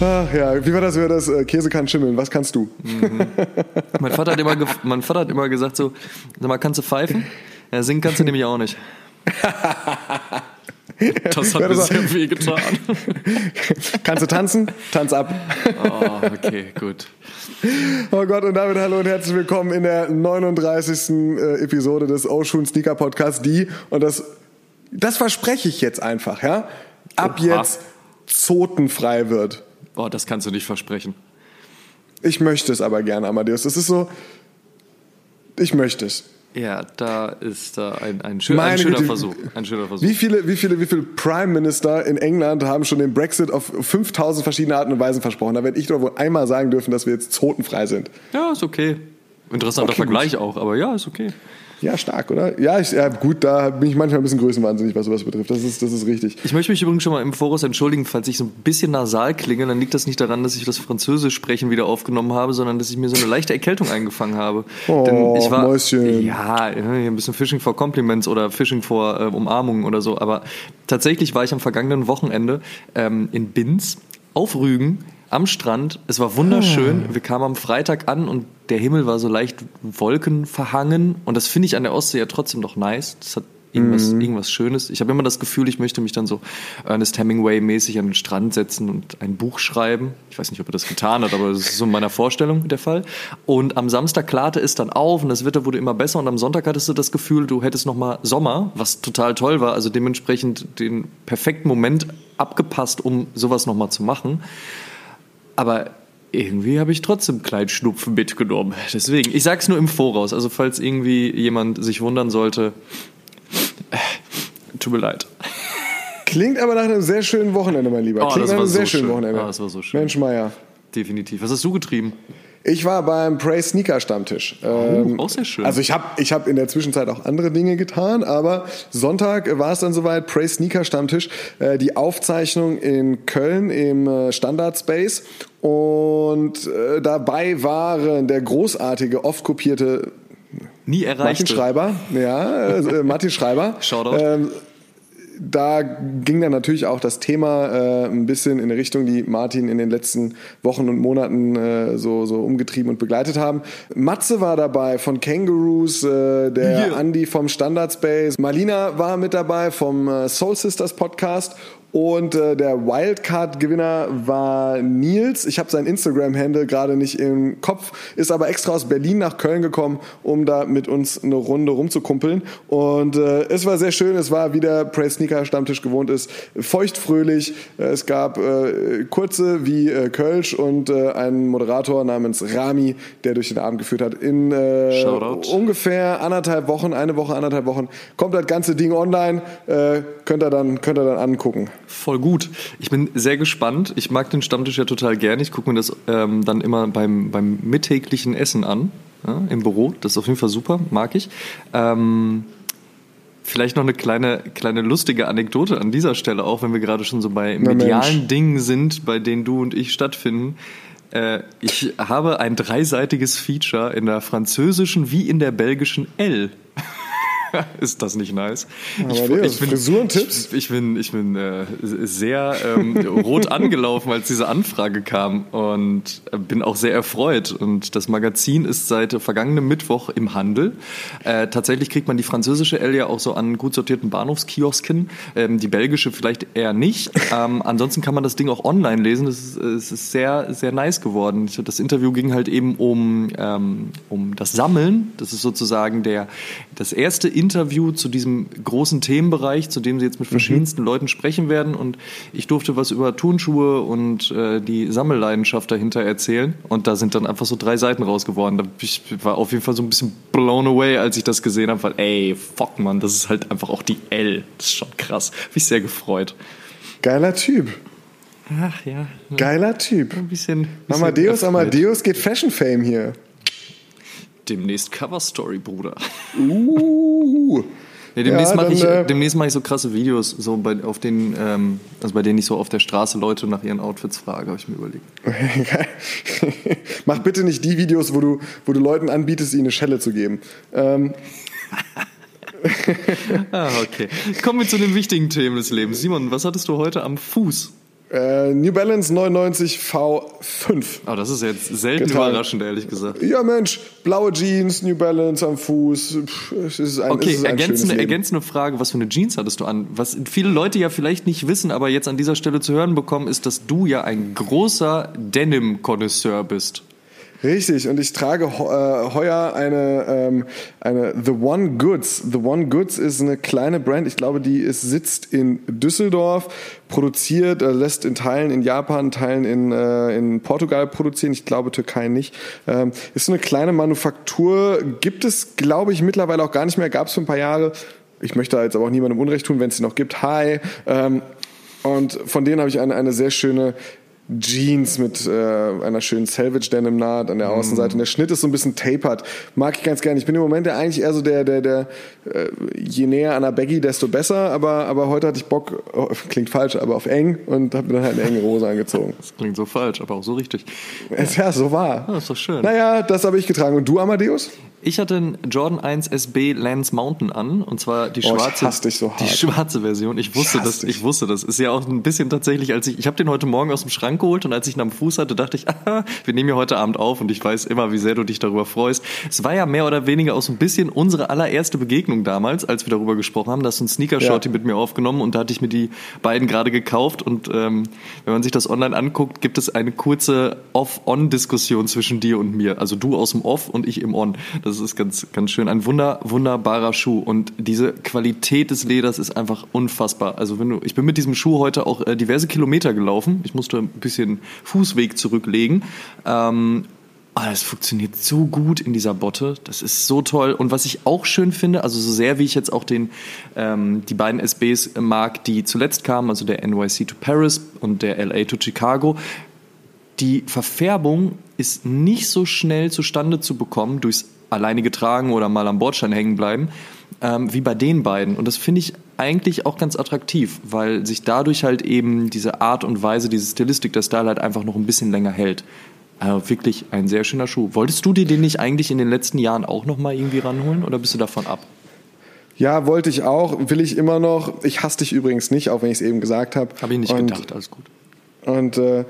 Ach ja, wie war das, wie war das? Äh, Käse kann schimmeln, was kannst du? Mhm. Mein, Vater hat immer mein Vater hat immer gesagt so, sag mal, kannst du pfeifen? Ja, singen kannst du nämlich auch nicht. Das hat Ja, mir das war- sehr weh getan. Kannst du tanzen? Tanz ab. Oh, okay, gut. Oh Gott, und damit hallo und herzlich willkommen in der 39. äh, Episode des Ocean Sneaker Podcasts, die, und das, das verspreche ich jetzt einfach, ja, ab Oha. jetzt zotenfrei wird. Boah, das kannst du nicht versprechen. Ich möchte es aber gerne, Amadeus. Das ist so, ich möchte es. Ja, da ist da ein, ein, schön, ein schöner Güte. Versuch. Ein schöner Versuch. Wie viele, wie viele, wie viele Prime Minister in England haben schon den Brexit auf 5000 verschiedene Arten und Weisen versprochen? Da werde ich doch wohl einmal sagen dürfen, dass wir jetzt zotenfrei sind. Ja, ist okay. Interessanter Okay, Vergleich auch, aber ja, ist okay. Ja, stark, oder? Ja, ich, ja, gut, da bin ich manchmal ein bisschen größenwahnsinnig, was sowas betrifft. Das ist, das ist richtig. Ich möchte mich übrigens schon mal im Voraus entschuldigen, falls ich so ein bisschen nasal klinge. Dann liegt das nicht daran, dass ich das Französisch sprechen wieder aufgenommen habe, sondern dass ich mir so eine leichte Erkältung eingefangen habe. Oh, ich war, Mäuschen. Ja, ein bisschen Fishing for Compliments oder Fishing for äh, Umarmungen oder so. Aber tatsächlich war ich am vergangenen Wochenende ähm, in Binz auf Rügen am Strand. Es war wunderschön. Wir kamen am Freitag an und der Himmel war so leicht wolkenverhangen. Und das finde ich an der Ostsee ja trotzdem noch nice. Das hat irgendwas, irgendwas Schönes. Ich habe immer das Gefühl, ich möchte mich dann so Ernest Hemingway-mäßig an den Strand setzen und ein Buch schreiben. Ich weiß nicht, ob er das getan hat, aber das ist so in meiner Vorstellung der Fall. Und am Samstag klarte es dann auf und das Wetter wurde immer besser und am Sonntag hattest du das Gefühl, du hättest noch mal Sommer, was total toll war. Also dementsprechend den perfekten Moment abgepasst, um sowas noch mal zu machen. Aber irgendwie habe ich trotzdem Kleinschnupfen mitgenommen. Deswegen, ich sag's nur im Voraus. Also falls irgendwie jemand sich wundern sollte, äh, tut mir leid. Klingt aber nach einem sehr schönen Wochenende, mein Lieber. Oh, Klingt das nach war einem so sehr schönen schön. Wochenende. Oh, das war so schön. Mensch, Meier. Definitiv. Was hast du getrieben? Ich war beim Prey Sneaker Stammtisch. Ähm, auch sehr schön. Also ich habe ich hab in der Zwischenzeit auch andere Dinge getan, aber Sonntag war es dann soweit, Prey Sneaker Stammtisch, äh, die Aufzeichnung in Köln im äh, Standard Space und äh, dabei waren der großartige, oft kopierte Nie Martin erreicht. Schreiber, ja, äh, Martin Schreiber. Shoutout. Ähm, da ging dann natürlich auch das Thema äh, ein bisschen in eine Richtung, die Martin in den letzten Wochen und Monaten äh, so, so umgetrieben und begleitet haben. Matze war dabei von Kangaroos, äh, der Yeah. Andy vom Standard Space, Marlina war mit dabei vom äh, Soul Sisters Podcast und äh, der Wildcard-Gewinner war Nils. Ich habe sein Instagram-Handle gerade nicht im Kopf, ist aber extra aus Berlin nach Köln gekommen, um da mit uns eine Runde rumzukumpeln. Und äh, es war sehr schön. Es war, wie der Prey Sneaker Stammtisch gewohnt ist, feuchtfröhlich. Äh, es gab äh, kurze wie äh, Kölsch und äh, einen Moderator namens Rami, der durch den Abend geführt hat. In äh, ungefähr anderthalb Wochen, eine Woche, anderthalb Wochen, kommt das ganze Ding online. Äh, könnt, ihr dann, könnt ihr dann angucken. Voll gut. Ich bin sehr gespannt. Ich mag den Stammtisch ja total gern. Ich gucke mir das ähm, dann immer beim, beim mittäglichen Essen an, ja, im Büro. Das ist auf jeden Fall super, mag ich. Ähm, vielleicht noch eine kleine, kleine lustige Anekdote an dieser Stelle, auch wenn wir gerade schon so bei Na medialen Mensch. Dingen sind, bei denen du und ich stattfinden. Äh, ich habe ein dreiseitiges Feature in der französischen wie in der belgischen L. Ist das nicht nice? Amadeus, Frisurentipps? Ich, ich bin, ich bin äh, sehr ähm, rot angelaufen, als diese Anfrage kam und äh, bin auch sehr erfreut. Und das Magazin ist seit vergangenem Mittwoch im Handel. Äh, tatsächlich kriegt man die französische L ja auch so an gut sortierten Bahnhofskiosken, ähm, die belgische vielleicht eher nicht. Ähm, ansonsten kann man das Ding auch online lesen. Das ist, es ist sehr, sehr nice geworden. Ich- Das Interview ging halt eben um, ähm, um das Sammeln. Das ist sozusagen der, das erste Interview zu diesem großen Themenbereich, zu dem sie jetzt mit verschiedensten Leuten sprechen werden. Und ich durfte was über Turnschuhe und äh, die Sammelleidenschaft dahinter erzählen. Und da sind dann einfach so drei Seiten raus geworden. Da ich war auf jeden Fall so ein bisschen blown away, als ich das gesehen habe, weil ey, fuck man, das ist halt einfach auch die L. Das ist schon krass. Hab ich sehr gefreut. Geiler Typ. Ach ja. Geiler Typ. Ein bisschen. bisschen Amadeus, erfreut. Amadeus geht Fashion Fame hier. Demnächst Cover Story, Bruder. Uh. Nee, demnächst Ja, mache ich, äh, demnächst mache ich so krasse Videos, so bei, auf denen, ähm, also bei denen ich so auf der Straße Leute nach ihren Outfits frage, habe ich mir überlegt. Mach bitte nicht die Videos, wo du, wo du Leuten anbietest, ihnen eine Schelle zu geben. Ähm, Ah, okay. Kommen wir zu den wichtigen Themen des Lebens. Simon, was hattest du heute am Fuß? Äh, New Balance 99 V5. Oh, das ist jetzt selten Getan. überraschend, ehrlich gesagt. Ja, Mensch, blaue Jeans, New Balance am Fuß. Es ist ein, es Okay, ist ein ergänzende, ergänzende Frage, was für eine Jeans hattest du an? Was viele Leute ja vielleicht nicht wissen, aber jetzt an dieser Stelle zu hören bekommen, ist, dass du ja ein großer Denim-Konnoisseur bist. Richtig, und ich trage äh, heuer eine, ähm, eine The One Goods. The One Goods ist eine kleine Brand, ich glaube, die ist, sitzt in Düsseldorf, produziert, äh, lässt in Teilen in Japan, Teilen in, äh, in Portugal produzieren, ich glaube Türkei nicht. Ähm, ist so eine kleine Manufaktur, gibt es, glaube ich, mittlerweile auch gar nicht mehr, gab es für ein paar Jahre. Ich möchte jetzt aber auch niemandem Unrecht tun, wenn es sie noch gibt. Hi. Ähm, und von denen habe ich eine, eine sehr schöne Jeans mit äh, einer schönen Salvage Denim Naht an der Außenseite. Und der Schnitt ist so ein bisschen tapered. Mag ich ganz gerne. Ich bin im Moment ja eigentlich eher so der, der, der, äh, je näher an der Baggy, desto besser. Aber, aber heute hatte ich Bock, oh, klingt falsch, aber auf eng und habe mir dann halt eine enge Hose angezogen. Das klingt so falsch, aber auch so richtig. Es, ja, so war. Ah, ist doch schön. Naja, das habe ich getragen. Und du, Amadeus? Ich hatte einen Jordan 1 SB Lance Mountain an und zwar die Oh, schwarze, so die schwarze Version. Ich wusste Ich das, dich. ich wusste das. Ist ja auch ein bisschen tatsächlich, als ich, ich habe den heute Morgen aus dem Schrank geholt und als ich ihn am Fuß hatte, dachte ich, ah, wir nehmen ja heute Abend auf und ich weiß immer, wie sehr du dich darüber freust. Es war ja mehr oder weniger auch so ein bisschen unsere allererste Begegnung damals, als wir darüber gesprochen haben. Da hast du einen Sneaker-Shorty Ja. mit mir aufgenommen und da hatte ich mir die beiden gerade gekauft und ähm, wenn man sich das online anguckt, gibt es eine kurze Off-On-Diskussion zwischen dir und mir. Also du aus dem Off und ich im On. Das ist ganz, ganz schön. Ein wunder, wunderbarer Schuh und diese Qualität des Leders ist einfach unfassbar. Also wenn du, ich bin mit diesem Schuh heute auch äh, diverse Kilometer gelaufen. Ich musste ein bisschen Fußweg zurücklegen. Ähm, aber es funktioniert so gut in dieser Botte. Das ist so toll. Und was ich auch schön finde, also so sehr wie ich jetzt auch den, ähm, die beiden SBs mag, die zuletzt kamen, also der NYC to Paris und der LA to Chicago, die Verfärbung ist nicht so schnell zustande zu bekommen durchs alleinige Tragen oder mal am Bordstein hängen bleiben, ähm, wie bei den beiden. Und das finde ich eigentlich auch ganz attraktiv, weil sich dadurch halt eben diese Art und Weise, diese Stilistik, der Style halt einfach noch ein bisschen länger hält. Also wirklich ein sehr schöner Schuh. Wolltest du dir den nicht eigentlich in den letzten Jahren auch noch mal irgendwie ranholen oder bist du davon ab? Ja, wollte ich auch, will ich immer noch. Ich hasse dich übrigens nicht, auch wenn ich es eben gesagt habe. Habe ich nicht Und gedacht, alles gut. Und äh,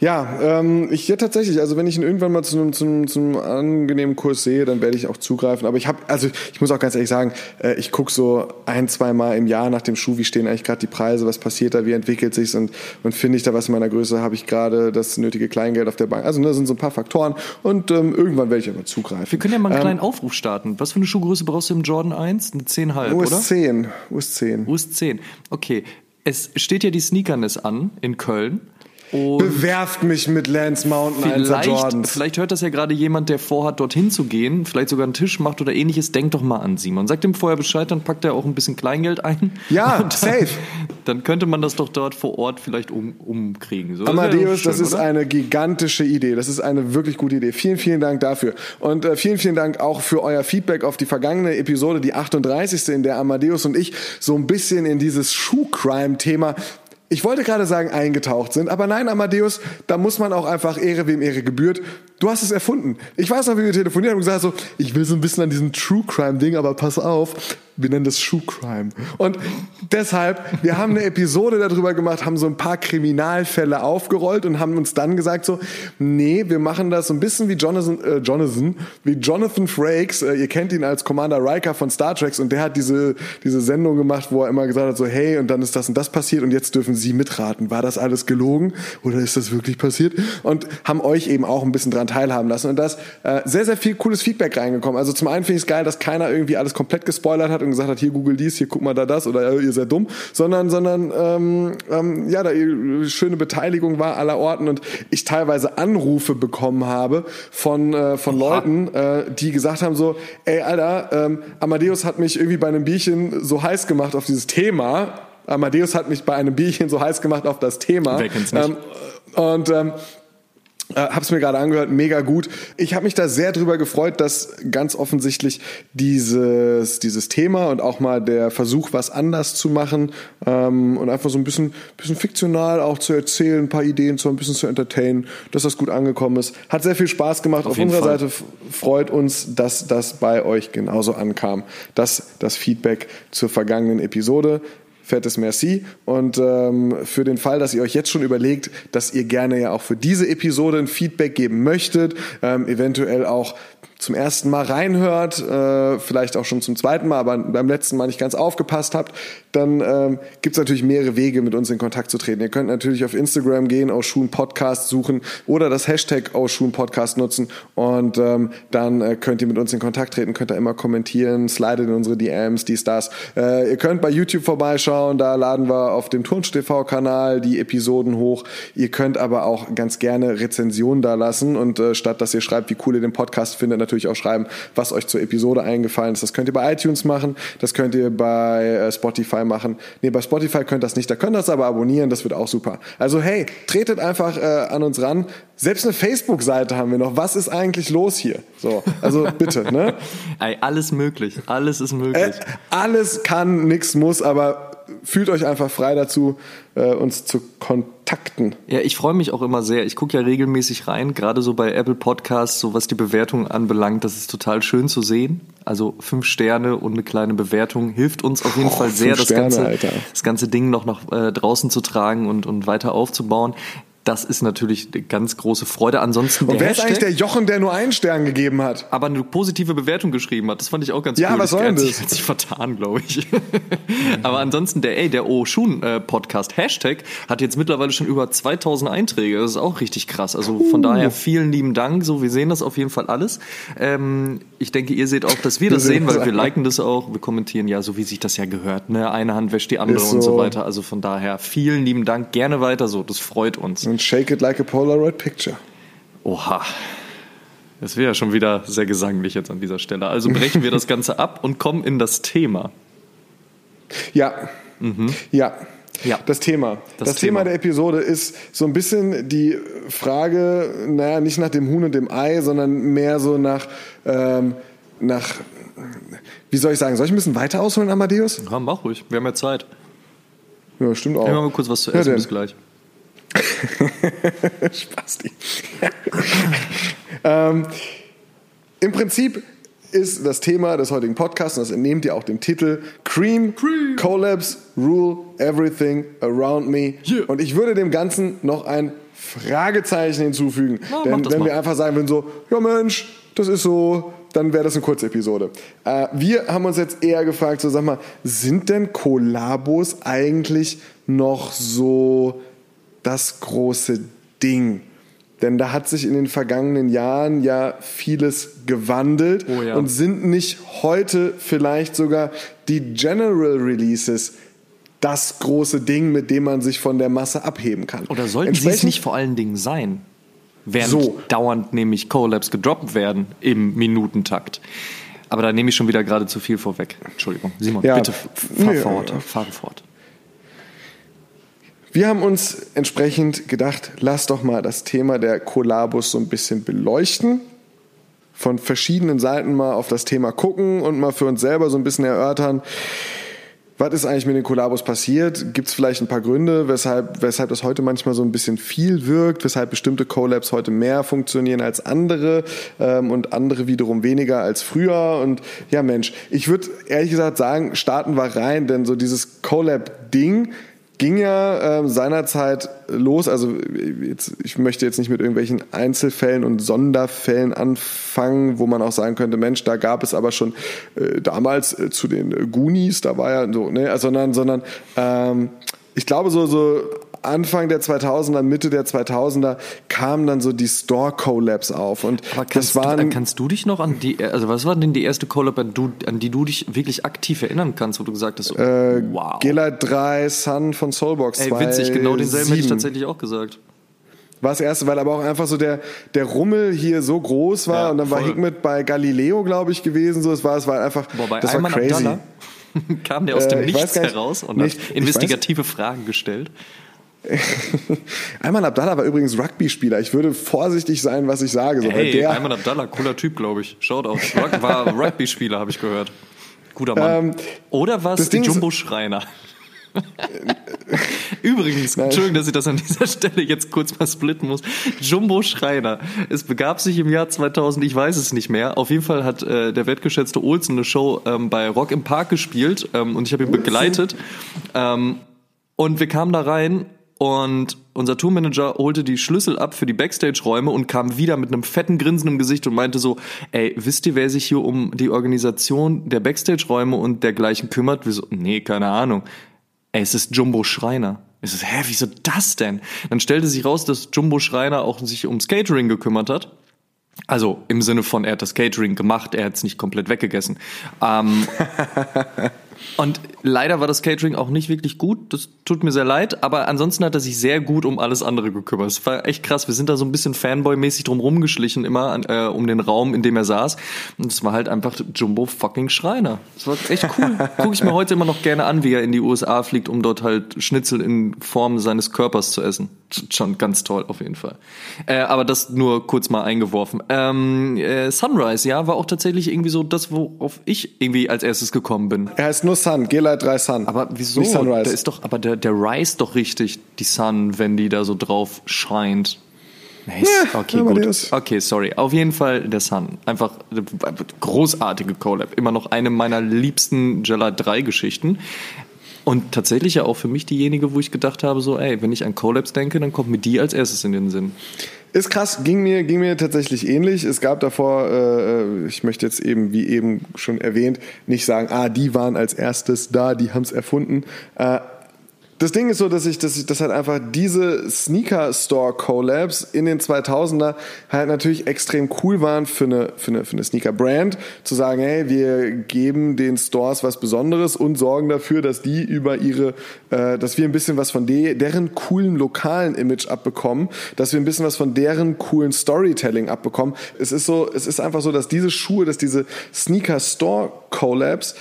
ja, ähm, ich ja tatsächlich, also wenn ich ihn irgendwann mal zu einem, zu einem, zu einem angenehmen Kurs sehe, dann werde ich auch zugreifen. Aber ich habe, also ich muss auch ganz ehrlich sagen, äh, ich gucke so ein, zwei Mal im Jahr nach dem Schuh, wie stehen eigentlich gerade die Preise, was passiert da, wie entwickelt sich's und, und finde ich da was in meiner Größe, habe ich gerade das nötige Kleingeld auf der Bank. Also da sind so ein paar Faktoren und ähm, irgendwann werde ich aber zugreifen. Wir können ja mal einen Ähm, kleinen Aufruf starten. Was für eine Schuhgröße brauchst du im Jordan 1? Eine 10,5, US oder? 10, US 10. US 10. Okay. Es steht ja die Sneakerness an in Köln. Und Bewerft mich mit Lance Mountain 1 vielleicht, Jordans. vielleicht hört das ja gerade jemand, der vorhat, dorthin zu gehen, vielleicht sogar einen Tisch macht oder ähnliches. Denk doch mal an Simon. Sagt ihm vorher Bescheid, dann packt er auch ein bisschen Kleingeld ein. Ja, Und dann, safe. Dann könnte man das doch dort vor Ort vielleicht um, umkriegen. So, das wäre doch Amadeus, schön, das ist eine gigantische Idee. Das ist eine wirklich gute Idee. Vielen, vielen Dank dafür. Und äh, vielen, vielen Dank auch für euer Feedback auf die vergangene Episode, die 38. in der Amadeus und ich so ein bisschen in dieses Schuhcrime-Thema ich wollte gerade sagen, eingetaucht sind, aber nein, Amadeus, da muss man auch einfach Ehre, wem Ehre gebührt. Du hast es erfunden. Ich weiß noch, wie wir telefoniert haben und gesagt so, ich will so ein bisschen an diesem True Crime Ding, aber pass auf, wir nennen das Shoe Crime. Und deshalb, wir haben eine Episode darüber gemacht, haben so ein paar Kriminalfälle aufgerollt und haben uns dann gesagt so, nee, wir machen das so ein bisschen wie Jonathan, äh, Jonathan, wie Jonathan Frakes. Äh, ihr kennt ihn als Commander Riker von Star Trek und der hat diese, diese Sendung gemacht, wo er immer gesagt hat so, hey, und dann ist das und das passiert und jetzt dürfen Sie mitraten. War das alles gelogen oder ist das wirklich passiert? Und haben euch eben auch ein bisschen dran teilhaben lassen. Und da ist äh, sehr, sehr viel cooles Feedback reingekommen. Also zum einen finde ich es geil, dass keiner irgendwie alles komplett gespoilert hat und gesagt hat, hier google dies, hier guck mal da das oder äh, ihr seid dumm, sondern, sondern ähm, ähm, ja, da äh, schöne Beteiligung war aller Orten und ich teilweise Anrufe bekommen habe von, äh, von Leuten, äh, die gesagt haben so, ey Alter, ähm, Amadeus hat mich irgendwie bei einem Bierchen so heiß gemacht auf dieses Thema, Amadeus hat mich bei einem Bierchen so heiß gemacht auf das Thema. Wer kennt's nicht? Ähm, und ähm, äh, hab's mir gerade angehört, mega gut. Ich habe mich da sehr drüber gefreut, dass ganz offensichtlich dieses, dieses Thema und auch mal der Versuch, was anders zu machen ähm, und einfach so ein bisschen, bisschen fiktional auch zu erzählen, ein paar Ideen zu ein bisschen zu entertainen, dass das gut angekommen ist. Hat sehr viel Spaß gemacht. Auf, Auf unserer Fall. Seite freut uns, dass das bei euch genauso ankam. Das das Feedback zur vergangenen Episode. Fettes Merci. Und ähm, für den Fall, dass ihr euch jetzt schon überlegt, dass ihr gerne ja auch für diese Episode ein Feedback geben möchtet, ähm, eventuell auch zum ersten Mal reinhört, äh, vielleicht auch schon zum zweiten Mal, aber beim letzten Mal nicht ganz aufgepasst habt, dann ähm, gibt es natürlich mehrere Wege, mit uns in Kontakt zu treten. Ihr könnt natürlich auf Instagram gehen, Oshun Podcast suchen oder das Hashtag Oshun Podcast nutzen und ähm, dann äh, könnt ihr mit uns in Kontakt treten, könnt da immer kommentieren, slidet in unsere DMs, dies, das. Äh, ihr könnt bei YouTube vorbeischauen, da laden wir auf dem Turnsch TV-Kanal die Episoden hoch. Ihr könnt aber auch ganz gerne Rezensionen da lassen und äh, statt dass ihr schreibt, wie cool ihr den Podcast findet, natürlich auch schreiben, was euch zur Episode eingefallen ist. Das könnt ihr bei iTunes machen, das könnt ihr bei äh, Spotify machen. Nee, bei Spotify könnt ihr das nicht, da könnt ihr das aber abonnieren, das wird auch super. Also hey, tretet einfach äh, an uns ran. Selbst eine Facebook-Seite haben wir noch. Was ist eigentlich los hier? So, also bitte, ne? Ey, alles möglich. Alles ist möglich. Äh, alles kann, nix muss, aber fühlt euch einfach frei dazu, äh, uns zu kontakten. Ja, ich freue mich auch immer sehr. Ich gucke ja regelmäßig rein, gerade so bei Apple Podcasts, so was die Bewertung anbelangt. Das ist total schön zu sehen. Also fünf Sterne und eine kleine Bewertung hilft uns auf jeden Oh, Fall sehr, das, Sterne, ganze, Alter. das ganze Ding noch nach äh, draußen zu tragen und, und weiter aufzubauen. Das ist natürlich eine ganz große Freude. Ansonsten Und wer ist eigentlich der Jochen, der nur einen Stern gegeben hat? aber eine positive Bewertung geschrieben hat. Das fand ich auch ganz Ja, cool. was soll denn das? hat sich vertan, glaube ich. aber ansonsten der, ey, der Oshun äh, Podcast Hashtag hat jetzt mittlerweile schon über 2000 Einträge. Das ist auch richtig krass. Also von daher vielen lieben Dank. So, wir sehen das auf jeden Fall alles. Ähm, ich denke, ihr seht auch, dass wir das Wir sehen, sehen weil das wir liken das auch. Wir kommentieren ja, so wie sich das ja gehört. Ne? Eine Hand wäscht die andere Ist und so so. weiter. Also von daher vielen lieben Dank. Gerne weiter so. Das freut uns. Und shake it like a Polaroid picture. Oha. Das wäre ja schon wieder sehr gesanglich jetzt an dieser Stelle. Also brechen wir das Ganze ab und kommen in das Thema. Ja. Ja. Ja. Das Thema. Das, Das Thema. Thema. der Episode ist so ein bisschen die Frage, naja, nicht nach dem Huhn und dem Ei, sondern mehr so nach, ähm, nach, wie soll ich sagen, soll ich ein bisschen weiter ausholen, Amadeus? Ja, mach ruhig. Wir haben ja Zeit. Ja, stimmt auch. Nehmen wir mal kurz was zu Ja, essen. denn. Bis gleich. Spasti. ähm, Im Prinzip ist das Thema des heutigen Podcasts, und das entnehmt ihr auch dem Titel, Cream, Collabs Rule Everything Around Me. Yeah. Und ich würde dem Ganzen noch ein Fragezeichen hinzufügen. Mach Denn wenn mal. wir einfach sagen würden so, ja Mensch, das ist so, dann wäre das eine Kurzepisode. Äh, wir haben uns jetzt eher gefragt, so sag mal, sind denn Kollabos eigentlich noch so das große Ding? Denn da hat sich in den vergangenen Jahren ja vieles gewandelt Oh ja. und sind nicht heute vielleicht sogar die General Releases das große Ding, mit dem man sich von der Masse abheben kann. Oder sollten sie es nicht vor allen Dingen sein? Während So. dauernd nämlich Collabs gedroppt werden im Minutentakt. Aber da nehme ich schon wieder gerade zu viel vorweg. Entschuldigung. Simon, Ja. bitte fahr Nee, fort. Fahre fort. Wir haben uns entsprechend gedacht, lass doch mal das Thema der Kollabos so ein bisschen beleuchten, von verschiedenen Seiten mal auf das Thema gucken und mal für uns selber so ein bisschen erörtern, was ist eigentlich mit den Kollabos passiert? Gibt es vielleicht ein paar Gründe, weshalb, weshalb das heute manchmal so ein bisschen viel wirkt, weshalb bestimmte Collabs heute mehr funktionieren als andere ähm, und andere wiederum weniger als früher? Und ja, Mensch, ich würde ehrlich gesagt sagen, starten wir rein, denn so dieses Collab-Ding ging ja ähm, seinerzeit los. Also jetzt, ich möchte jetzt nicht mit irgendwelchen Einzelfällen und Sonderfällen anfangen, wo man auch sagen könnte, Mensch, da gab es aber schon äh, damals äh, zu den äh, Goonies, da war ja so, ne, sondern, sondern ähm, ich glaube so so Anfang der 2000er, Mitte der 2000er kamen dann so die Store Collabs auf und das waren du, kannst du dich noch an die, also was war denn die erste Collab, an, du, an die du dich wirklich aktiv erinnern kannst, wo du gesagt hast, so, äh, wow. Gela 3 Sun von Soulbox Ey, witzig, genau denselben hätte ich 2007. tatsächlich auch gesagt. war das erste, weil aber auch einfach so der, der Rummel hier so groß war Ja, und dann war voll. Hikmet bei Galileo, glaube ich, gewesen. So, es war, es war einfach, Boah, bei das war Ayman crazy. Abdallah? Kam der aus dem Äh, Nichts nicht- heraus und nicht- hat investigative Fragen gestellt? Ayman Abdallah war übrigens Rugby-Spieler. Ich würde vorsichtig sein, was ich sage. So, Hey, der, Ayman Abdallah, cooler Typ, glaube ich. Schaut auf. War Rugby-Spieler, habe ich gehört. Guter Mann. Ähm, Oder war es das die Ding ist- Jumbo Schreiner? Übrigens, Entschuldigung, dass ich das an dieser Stelle jetzt kurz mal splitten muss. Jumbo Schreiner. Es begab sich im Jahr 2000, ich weiß es nicht mehr. Auf jeden Fall hat äh, der wertgeschätzte Olsen eine Show ähm, bei Rock im Park gespielt ähm, und ich habe ihn begleitet. Ähm, und wir kamen da rein und unser Tourmanager holte die Schlüssel ab für die Backstage-Räume und kam wieder mit einem fetten Grinsen im Gesicht und meinte so, ey, wisst ihr, wer sich hier um die Organisation der Backstage-Räume und dergleichen kümmert? Wir so, nee, keine Ahnung. Ey, es ist Jumbo Schreiner. Ich so, hä, wieso das denn? Dann stellte sich raus, dass Jumbo Schreiner auch sich ums Catering gekümmert hat. Also im Sinne von, er hat das Catering gemacht, er hat es nicht komplett weggegessen. Ähm, und leider war das Catering auch nicht wirklich gut. Das tut mir sehr leid. Aber ansonsten hat er sich sehr gut um alles andere gekümmert. Es war echt krass. Wir sind da so ein bisschen Fanboy-mäßig drum rumgeschlichen immer äh, um den Raum, in dem er saß. Und es war halt einfach Jumbo fucking Schreiner. Das war echt cool. Gucke ich mir heute immer noch gerne an, wie er in die USA fliegt, um dort halt Schnitzel in Form seines Körpers zu essen. Schon ganz toll, auf jeden Fall. Äh, aber das nur kurz mal eingeworfen. Ähm, äh, Sunrise, ja, war auch tatsächlich irgendwie so das, worauf ich irgendwie als erstes gekommen bin. er heißt nur Sun, G-Light 3 Sun. Aber wieso? Nicht Sunrise. Da ist doch, aber der, der Rise doch richtig, die Sun, wenn die da so drauf scheint. Nee, Ja, okay, gut. Okay, sorry. Auf jeden Fall der Sun. Einfach großartige Collab. Immer noch eine meiner liebsten Jella 3 Geschichten. Und tatsächlich ja auch für mich diejenige, wo ich gedacht habe, so, ey, wenn ich an Collabs denke, dann kommt mir die als erstes in den Sinn. Ist krass, ging mir, ging mir tatsächlich ähnlich. Es gab davor, äh, ich möchte jetzt eben, wie eben schon erwähnt, nicht sagen, ah, die waren als erstes da, die haben es erfunden. Äh, das Ding ist so, dass ich, dass ich, dass halt einfach diese Sneaker Store Collabs in den 2000er halt natürlich extrem cool waren für eine, für eine, für eine Sneaker Brand. Zu sagen, hey, wir geben den Stores was Besonderes und sorgen dafür, dass die über ihre, äh, dass wir ein bisschen was von de, deren coolen lokalen Image abbekommen, dass wir ein bisschen was von deren coolen Storytelling abbekommen. Es ist so, es ist einfach so, dass diese Schuhe, dass diese Sneaker Store Collabs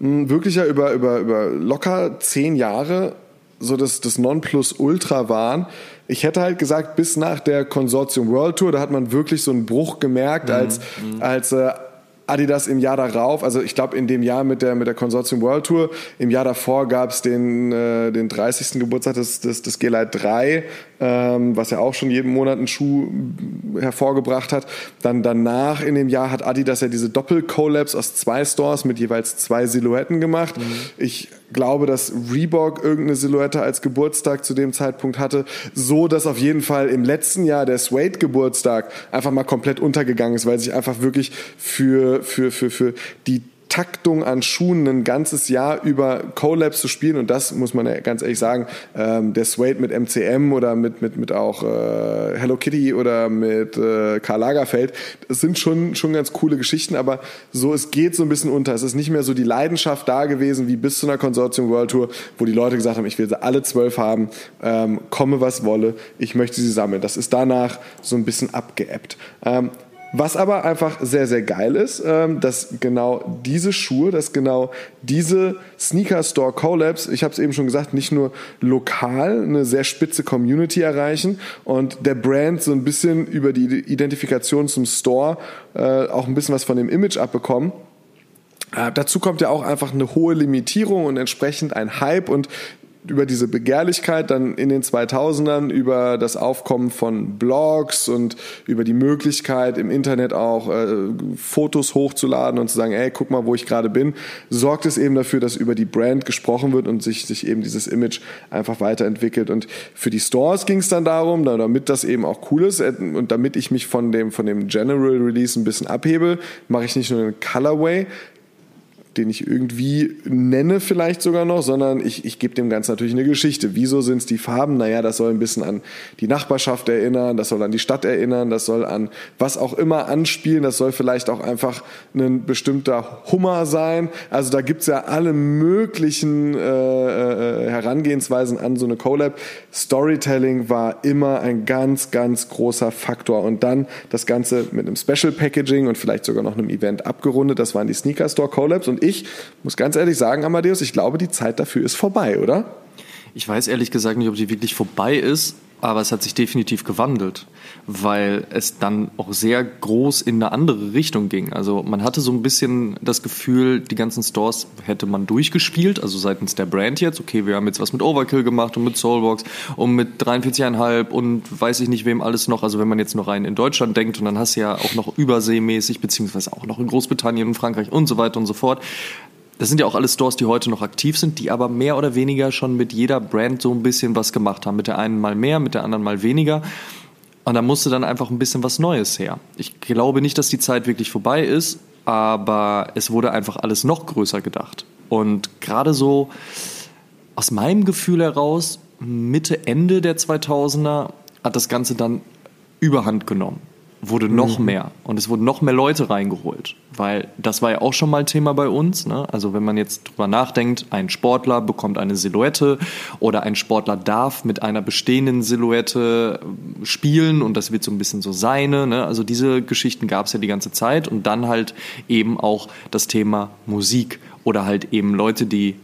wirklich ja über, über, über locker zehn Jahre so das, das Nonplusultra waren. Ich hätte halt gesagt, bis nach der Consortium World Tour, da hat man wirklich so einen Bruch gemerkt, als, als äh, Adidas im Jahr darauf, also ich glaube in dem Jahr mit der, mit der Consortium World Tour, im Jahr davor gab es den, äh, den 30. Geburtstag des, des, des G-Lite 3, ähm, was ja auch schon jeden Monat einen Schuh hervorgebracht hat. Dann danach in dem Jahr hat Adidas ja diese Doppel-Collabs aus zwei Stores mit jeweils zwei Silhouetten gemacht. Ich glaube, dass Reebok irgendeine Silhouette als Geburtstag zu dem Zeitpunkt hatte, so dass auf jeden Fall im letzten Jahr der Suede Geburtstag einfach mal komplett untergegangen ist, weil sich einfach wirklich für, für, für, für die Taktung an Schuhen ein ganzes Jahr über Collabs zu spielen und das muss man ja ganz ehrlich sagen, ähm, der Suede mit MCM oder mit, mit, mit auch äh, Hello Kitty oder mit äh, Karl Lagerfeld, das sind schon, schon ganz coole Geschichten, aber so, es geht so ein bisschen unter. Es ist nicht mehr so die Leidenschaft da gewesen wie bis zu einer Consortium World Tour, wo die Leute gesagt haben, ich will sie alle zwölf haben, ähm, komme was wolle, ich möchte sie sammeln. Das ist danach so ein bisschen abgeebbt. Ähm, was aber einfach sehr, sehr geil ist, ähm, dass genau diese Schuhe, dass genau diese Sneaker Store Collabs, ich habe es eben schon gesagt, nicht nur lokal eine sehr spitze Community erreichen und der Brand so ein bisschen über die Identifikation zum Store äh, auch ein bisschen was von dem Image abbekommen. Äh, dazu kommt ja auch einfach eine hohe Limitierung und entsprechend ein Hype und über diese Begehrlichkeit dann in den 2000ern, über das Aufkommen von Blogs und über die Möglichkeit im Internet auch äh, Fotos hochzuladen und zu sagen, ey, guck mal, wo ich gerade bin, sorgt es eben dafür, dass über die Brand gesprochen wird und sich, sich eben dieses Image einfach weiterentwickelt. Und für die Stores ging es dann darum, damit das eben auch cool ist äh, und damit ich mich von dem, von dem General Release ein bisschen abhebe, mache ich nicht nur einen Colorway, den ich irgendwie nenne vielleicht sogar noch, sondern ich, ich gebe dem Ganzen natürlich eine Geschichte. Wieso sind es die Farben? Naja, das soll ein bisschen an die Nachbarschaft erinnern, das soll an die Stadt erinnern, das soll an was auch immer anspielen, das soll vielleicht auch einfach ein bestimmter Hummer sein. Also da gibt's ja alle möglichen äh, äh, Herangehensweisen an so eine Collab. Storytelling war immer ein ganz, ganz großer Faktor. Und dann das Ganze mit einem Special Packaging und vielleicht sogar noch einem Event abgerundet. Das waren die Sneaker Store Collabs. Und ich muss ganz ehrlich sagen, Amadeus, ich glaube, die Zeit dafür ist vorbei, oder? Ich weiß ehrlich gesagt nicht, ob die wirklich vorbei ist, aber es hat sich definitiv gewandelt, weil es dann auch sehr groß in eine andere Richtung ging. Also man hatte so ein bisschen das Gefühl, die ganzen Stores hätte man durchgespielt, also seitens der Brand jetzt. Okay, wir haben jetzt was mit Overkill gemacht und mit Soulbox und mit 43,5 und weiß ich nicht wem alles noch. Also wenn man jetzt noch rein in Deutschland denkt und dann hast du ja auch noch überseemäßig, beziehungsweise auch noch in Großbritannien und Frankreich und so weiter und so fort, das sind ja auch alle Stores, die heute noch aktiv sind, die aber mehr oder weniger schon mit jeder Brand so ein bisschen was gemacht haben. Mit der einen mal mehr, mit der anderen mal weniger. Und da musste dann einfach ein bisschen was Neues her. Ich glaube nicht, dass die Zeit wirklich vorbei ist, aber es wurde einfach alles noch größer gedacht. Und gerade so aus meinem Gefühl heraus, Mitte, Ende der 2000er hat das Ganze dann überhand genommen wurde noch mhm. mehr und es wurden noch mehr Leute reingeholt, weil das war ja auch schon mal Thema bei uns. Ne? Also wenn man jetzt drüber nachdenkt, ein Sportler bekommt eine Silhouette oder ein Sportler darf mit einer bestehenden Silhouette äh, spielen und das wird so ein bisschen so seine. Ne? Also diese Geschichten gab es ja die ganze Zeit und dann halt eben auch das Thema Musik oder halt eben Leute, die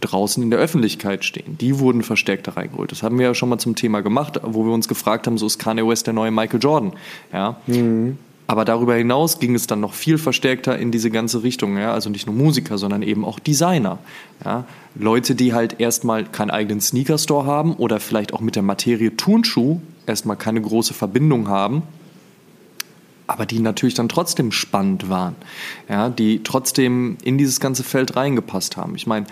draußen in der Öffentlichkeit stehen. Die wurden verstärkt da reingeholt. Das haben wir ja schon mal zum Thema gemacht, wo wir uns gefragt haben, so ist Kanye West der neue Michael Jordan. Ja. Mhm. Aber darüber hinaus ging es dann noch viel verstärkter in diese ganze Richtung. Ja? Also nicht nur Musiker, sondern eben auch Designer. Ja? Leute, die halt erstmal keinen eigenen Sneaker-Store haben oder vielleicht auch mit der Materie Turnschuh erstmal keine große Verbindung haben, aber die natürlich dann trotzdem spannend waren. Ja? Die trotzdem in dieses ganze Feld reingepasst haben. Ich meine,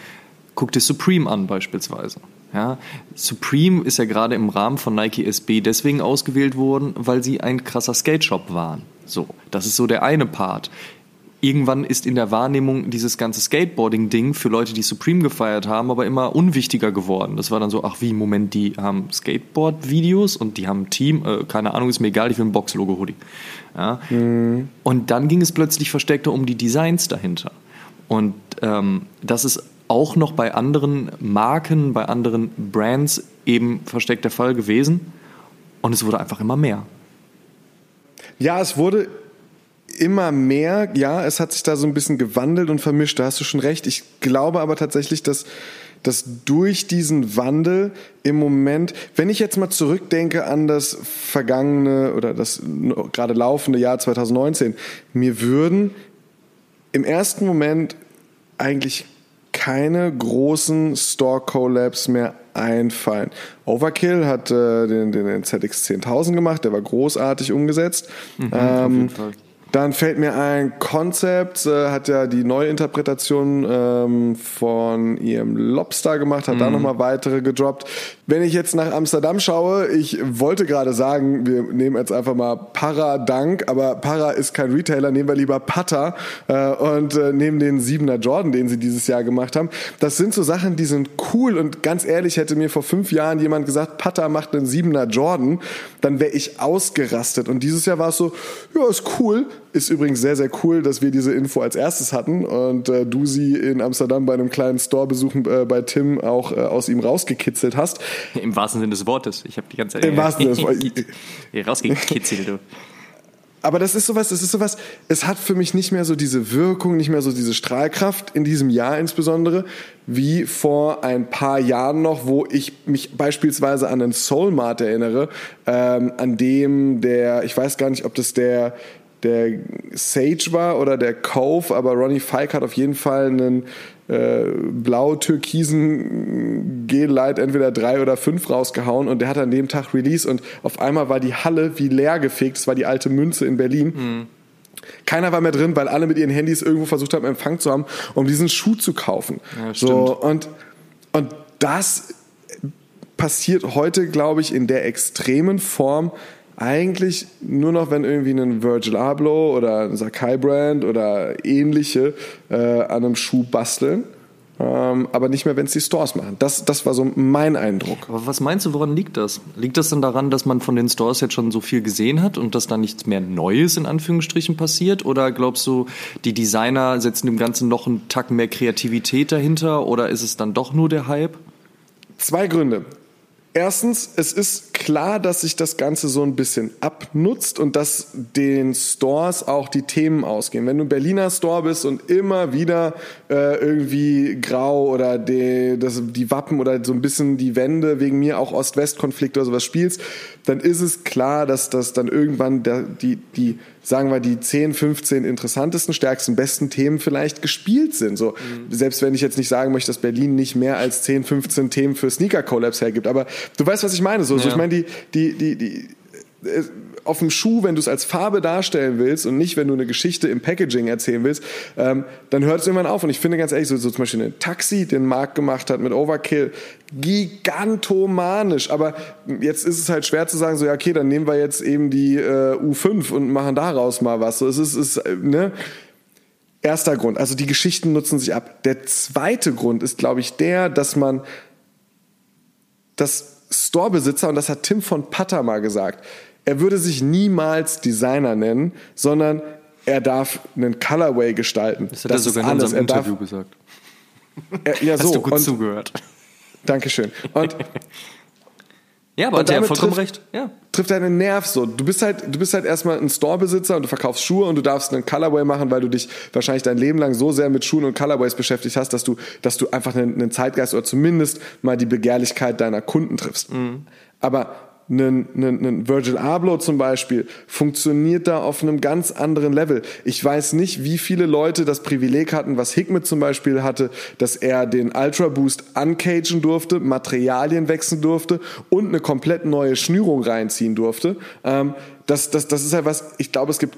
Guck dir Supreme an beispielsweise. Ja, Supreme ist ja gerade im Rahmen von Nike SB deswegen ausgewählt worden, weil sie ein krasser Skate Shop waren. So, das ist so der eine Part. Irgendwann ist in der Wahrnehmung dieses ganze Skateboarding-Ding für Leute, die Supreme gefeiert haben, aber immer unwichtiger geworden. Das war dann so, ach wie, Moment, die haben Skateboard-Videos und die haben ein Team, äh, keine Ahnung, ist mir egal, ich will ein Box-Logo-Hoodie. Ja? Mhm. Und dann ging es plötzlich versteckter um die Designs dahinter. Und ähm, das ist auch noch bei anderen Marken, bei anderen Brands eben versteckt der Fall gewesen. Und es wurde einfach immer mehr. Ja, es wurde immer mehr. Ja, es hat sich da so ein bisschen gewandelt und vermischt. Da hast du schon recht. Ich glaube aber tatsächlich, dass dass durch diesen Wandel im Moment, wenn ich jetzt mal zurückdenke an das vergangene oder das gerade laufende Jahr 2019, mir würden im ersten Moment eigentlich keine großen Store-Collabs mehr einfallen. Overkill hat äh, den, den ZX 10.000 gemacht, der war großartig umgesetzt. Mhm, ähm, dann fällt mir ein, Concept äh, hat ja die Neuinterpretation ähm, von ihrem Lobster gemacht, hat mhm. da nochmal weitere gedroppt. Wenn ich jetzt nach Amsterdam schaue, ich wollte gerade sagen, wir nehmen jetzt einfach mal Para Dank, aber Para ist kein Retailer, nehmen wir lieber Pata äh, und äh, nehmen den 7er Jordan, den sie dieses Jahr gemacht haben. Das sind so Sachen, die sind cool und ganz ehrlich, hätte mir vor fünf Jahren jemand gesagt, Pata macht einen 7er Jordan, dann wäre ich ausgerastet. Und dieses Jahr war es so, ja, ist cool, ist übrigens sehr, sehr cool, dass wir diese Info als erstes hatten und äh, du sie in Amsterdam bei einem kleinen Store-Besuch äh, bei Tim auch äh, aus ihm rausgekitzelt hast. Im wahrsten Sinne des Wortes. Ich habe die ganze Zeit Im wahrsten Sinne des Wortes. rausgekitzelt, Aber das ist sowas, das ist sowas, es hat für mich nicht mehr so diese Wirkung, nicht mehr so diese Strahlkraft in diesem Jahr insbesondere, wie vor ein paar Jahren noch, wo ich mich beispielsweise an den Soulmart erinnere, ähm, an dem der, ich weiß gar nicht, ob das der der Sage war oder der Cove, aber Ronnie Fike hat auf jeden Fall einen äh, blau-türkisen G-Light entweder drei oder fünf rausgehauen und der hat an dem Tag Release und auf einmal war die Halle wie leer gefegt. Das war die alte Münze in Berlin. Mhm. Keiner war mehr drin, weil alle mit ihren Handys irgendwo versucht haben, Empfang zu haben, um diesen Schuh zu kaufen. Ja, so, und, und das passiert heute, glaube ich, in der extremen Form eigentlich nur noch, wenn irgendwie ein Virgil Abloh oder ein Sakai Brand oder ähnliche äh, an einem Schuh basteln. Ähm, aber nicht mehr, wenn es die Stores machen. Das, das war so mein Eindruck. Aber was meinst du, woran liegt das? Liegt das dann daran, dass man von den Stores jetzt schon so viel gesehen hat und dass da nichts mehr Neues in Anführungsstrichen passiert? Oder glaubst du, die Designer setzen dem Ganzen noch einen Tack mehr Kreativität dahinter? Oder ist es dann doch nur der Hype? Zwei Gründe. Erstens, es ist klar, dass sich das Ganze so ein bisschen abnutzt und dass den Stores auch die Themen ausgehen. Wenn du ein Berliner Store bist und immer wieder äh, irgendwie grau oder die, das, die Wappen oder so ein bisschen die Wände wegen mir auch Ost-West-Konflikte oder sowas spielst, dann ist es klar, dass das dann irgendwann der, die, die sagen wir, die 10, 15 interessantesten, stärksten, besten Themen vielleicht gespielt sind. So, mhm. Selbst wenn ich jetzt nicht sagen möchte, dass Berlin nicht mehr als 10, 15 Themen für Sneaker-Collabs hergibt. Aber du weißt, was ich meine. So, ja. so ich meine, die, die, die, die, äh, auf dem Schuh, wenn du es als Farbe darstellen willst und nicht, wenn du eine Geschichte im Packaging erzählen willst, ähm, dann hört es irgendwann auf. Und ich finde ganz ehrlich, so, so zum Beispiel ein Taxi, den Marc gemacht hat mit Overkill, gigantomanisch. Aber jetzt ist es halt schwer zu sagen, so ja, okay, dann nehmen wir jetzt eben die äh, U5 und machen daraus mal was. So, es ist, ist äh, ne? Erster Grund, also die Geschichten nutzen sich ab. Der zweite Grund ist, glaube ich, der, dass man das Storebesitzer, und das hat Tim von Patter mal gesagt, er würde sich niemals Designer nennen, sondern er darf einen Colorway gestalten. Das hat das er sogar in unserem Interview darf, gesagt. Er, ja, Hast so. du gut und, zugehört. Dankeschön. Und ja, aber der hat vollkommen trifft, recht. Ja. Trifft deinen Nerv so. Du bist halt, du bist halt erstmal ein Storebesitzer und du verkaufst Schuhe und du darfst einen Colorway machen, weil du dich wahrscheinlich dein Leben lang so sehr mit Schuhen und Colorways beschäftigt hast, dass du, dass du einfach einen, einen Zeitgeist oder zumindest mal die Begehrlichkeit deiner Kunden triffst. Mhm. Aber ein, ein, ein Virgil Abloh zum Beispiel funktioniert da auf einem ganz anderen Level. Ich weiß nicht, wie viele Leute das Privileg hatten, was Hickmet zum Beispiel hatte, dass er den Ultra Boost uncagen durfte, Materialien wechseln durfte und eine komplett neue Schnürung reinziehen durfte. Ähm, das, das, das ist halt was, ich glaube, es gibt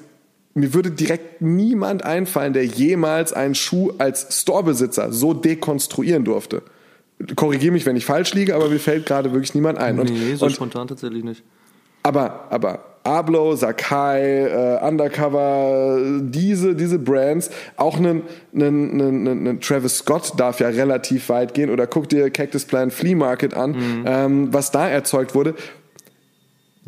mir würde direkt niemand einfallen, der jemals einen Schuh als Storebesitzer so dekonstruieren durfte korrigiere mich, wenn ich falsch liege, aber mir fällt gerade wirklich niemand ein. Und, nee, so und, spontan tatsächlich nicht. Aber, aber Ablo, Sakai, äh, Undercover, diese, diese Brands, auch ein, Travis Scott darf ja relativ weit gehen oder guck dir Cactus Plant Flea Market an, mhm. ähm, was da erzeugt wurde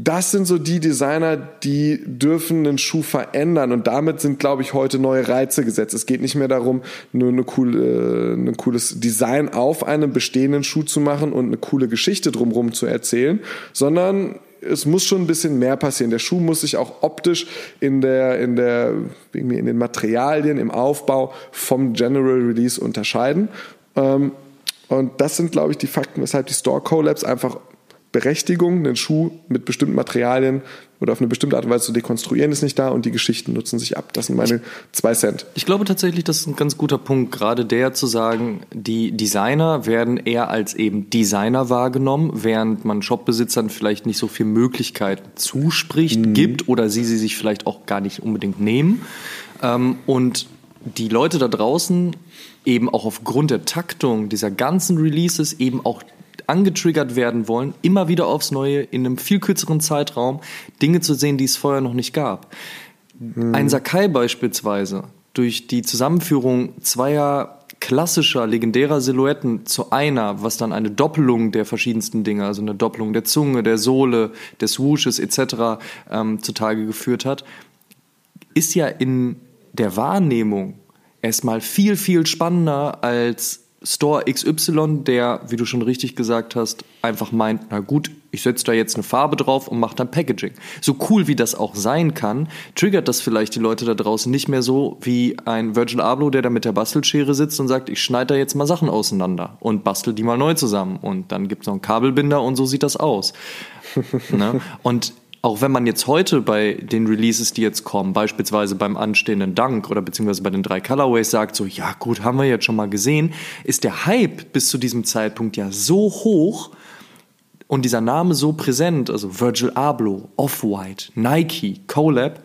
das sind so die Designer, die dürfen einen Schuh verändern und damit sind, glaube ich, heute neue Reize gesetzt. Es geht nicht mehr darum, nur eine coole, ein cooles Design auf einem bestehenden Schuh zu machen und eine coole Geschichte drumherum zu erzählen, sondern es muss schon ein bisschen mehr passieren. Der Schuh muss sich auch optisch in der, in der, in den Materialien, im Aufbau vom General Release unterscheiden. Ähm, und das sind, glaube ich, die Fakten, weshalb die Store Collabs einfach Berechtigung, einen Schuh mit bestimmten Materialien oder auf eine bestimmte Art und Weise zu dekonstruieren, ist nicht da und die Geschichten nutzen sich ab. Das sind meine zwei Cent. Ich glaube tatsächlich, das ist ein ganz guter Punkt, gerade der zu sagen, die Designer werden eher als eben Designer wahrgenommen, während man Shopbesitzern vielleicht nicht so viel Möglichkeiten zuspricht, mhm. gibt oder sie sie sich vielleicht auch gar nicht unbedingt nehmen. Ähm, und die Leute da draußen eben auch aufgrund der Taktung dieser ganzen Releases eben auch angetriggert werden wollen, immer wieder aufs Neue in einem viel kürzeren Zeitraum Dinge zu sehen, die es vorher noch nicht gab. Mhm. Ein Sakai beispielsweise, durch die Zusammenführung zweier klassischer, legendärer Silhouetten zu einer, was dann eine Doppelung der verschiedensten Dinge, also eine Doppelung der Zunge, der Sohle, des Swooshes etc. Ähm, zutage geführt hat, ist ja in der Wahrnehmung erstmal viel, viel spannender als Store XY, der, wie du schon richtig gesagt hast, einfach meint, na gut, ich setze da jetzt eine Farbe drauf und mache dann Packaging. So cool wie das auch sein kann, triggert das vielleicht die Leute da draußen nicht mehr so wie ein Virgil Abloh, der da mit der Bastelschere sitzt und sagt, ich schneide da jetzt mal Sachen auseinander und bastel die mal neu zusammen. Und dann gibt es noch einen Kabelbinder und so sieht das aus. ne? Und auch wenn man jetzt heute bei den Releases, die jetzt kommen, beispielsweise beim anstehenden Dunk oder beziehungsweise bei den drei Colorways sagt, so, ja gut, haben wir jetzt schon mal gesehen, ist der Hype bis zu diesem Zeitpunkt ja so hoch und dieser Name so präsent, also Virgil Abloh, Off-White, Nike, Colab,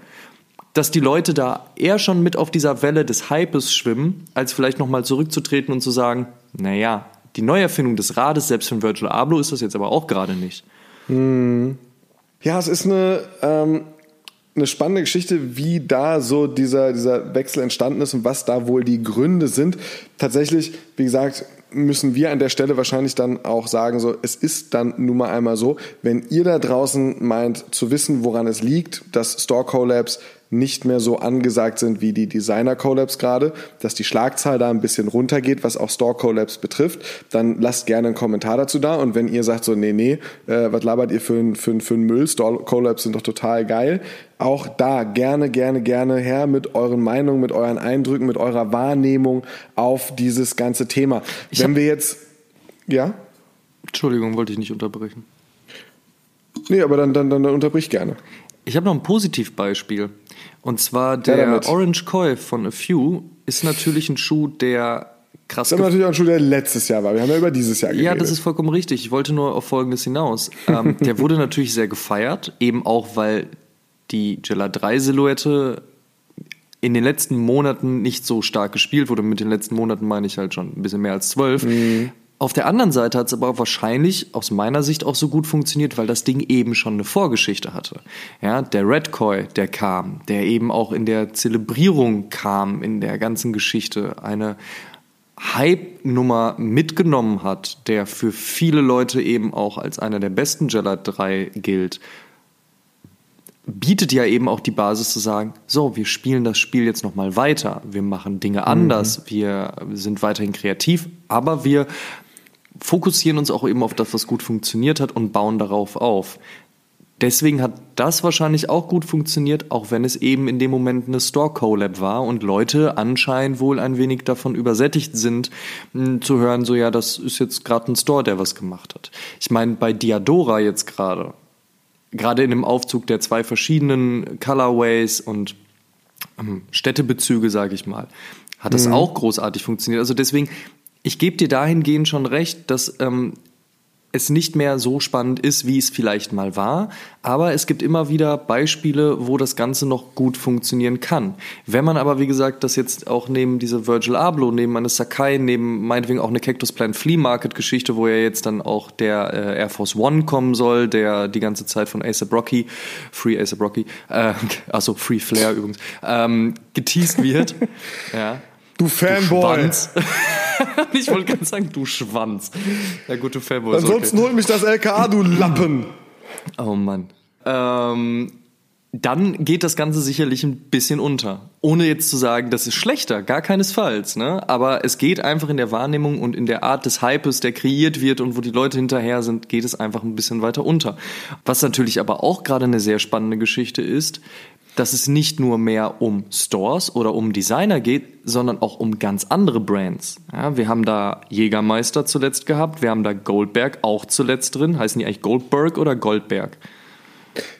dass die Leute da eher schon mit auf dieser Welle des Hypes schwimmen, als vielleicht nochmal zurückzutreten und zu sagen, naja, die Neuerfindung des Rades, selbst von Virgil Abloh ist das jetzt aber auch gerade nicht. Hm. Ja, es ist eine, ähm, eine spannende Geschichte, wie da so dieser, dieser Wechsel entstanden ist und was da wohl die Gründe sind. Tatsächlich, wie gesagt, müssen wir an der Stelle wahrscheinlich dann auch sagen, so, es ist dann nun mal einmal so, wenn ihr da draußen meint zu wissen, woran es liegt, dass Store Collabs nicht mehr so angesagt sind wie die Designer-Collabs gerade, dass die Schlagzahl da ein bisschen runtergeht, was auch Store-Collabs betrifft, dann lasst gerne einen Kommentar dazu da. Und wenn ihr sagt so, nee, nee, äh, was labert ihr für, für, für einen Müll? Store-Collabs sind doch total geil. Auch da gerne, gerne, gerne her mit euren Meinungen, mit euren Eindrücken, mit eurer Wahrnehmung auf dieses ganze Thema. Ich wenn wir jetzt, ja? Entschuldigung, wollte ich nicht unterbrechen. Nee, aber dann, dann, dann, dann unterbrich gerne. Ich habe noch ein Positivbeispiel. Und zwar der damit. Orange Koi von A Few ist natürlich ein Schuh, der krass Das ist natürlich auch ein Schuh, der letztes Jahr war. Wir haben ja über dieses Jahr geredet. Ja, das ist vollkommen richtig. Ich wollte nur auf Folgendes hinaus. Ähm, der wurde natürlich sehr gefeiert, eben auch, weil die Gela 3 Silhouette in den letzten Monaten nicht so stark gespielt wurde. Mit den letzten Monaten meine ich halt schon ein bisschen mehr als zwölf. Auf der anderen Seite hat es aber wahrscheinlich aus meiner Sicht auch so gut funktioniert, weil das Ding eben schon eine Vorgeschichte hatte. Ja, der Red Koi, der kam, der eben auch in der Zelebrierung kam, in der ganzen Geschichte, eine Hype-Nummer mitgenommen hat, der für viele Leute eben auch als einer der besten Gellat 3 gilt, bietet ja eben auch die Basis zu sagen, so, wir spielen das Spiel jetzt nochmal weiter, wir machen Dinge anders, wir sind weiterhin kreativ, aber wir fokussieren uns auch eben auf das, was gut funktioniert hat und bauen darauf auf. Deswegen hat das wahrscheinlich auch gut funktioniert, auch wenn es eben in dem Moment eine Store-Collab war und Leute anscheinend wohl ein wenig davon übersättigt sind, mh, zu hören, so ja, das ist jetzt gerade ein Store, der was gemacht hat. Ich meine, bei Diadora jetzt gerade, gerade in dem Aufzug der zwei verschiedenen Colorways und ähm, Städtebezüge, sage ich mal, hat das auch großartig funktioniert. Also deswegen, ich gebe dir dahingehend schon recht, dass ähm, es nicht mehr so spannend ist, wie es vielleicht mal war, aber es gibt immer wieder Beispiele, wo das Ganze noch gut funktionieren kann. Wenn man aber, wie gesagt, das jetzt auch neben diese Virgil Abloh, neben eine Sakai, neben meinetwegen auch eine Cactus Plant Flea Market Geschichte, wo ja jetzt dann auch der äh, Air Force One kommen soll, der die ganze Zeit von ASAP Rocky, Free ASAP Rocky, äh, also Free Flair übrigens, ähm, geteased wird. ja. Du Fanboy. Schwanz. ich wollte gerade sagen, du Schwanz. Ja, gute Fanboy. ist Ansonsten holt mich das LKA, du Lappen. Oh Mann. Ähm, dann geht das Ganze sicherlich ein bisschen unter. Ohne jetzt zu sagen, das ist schlechter, gar keinesfalls. Ne? Aber es geht einfach in der Wahrnehmung und in der Art des Hypes, der kreiert wird und wo die Leute hinterher sind, geht es einfach ein bisschen weiter unter. Was natürlich aber auch gerade eine sehr spannende Geschichte ist, dass es nicht nur mehr um Stores oder um Designer geht, sondern auch um ganz andere Brands. Ja, wir haben da Jägermeister zuletzt gehabt, wir haben da Goldberg auch zuletzt drin. Heißen die eigentlich Goldberg oder Goldberg?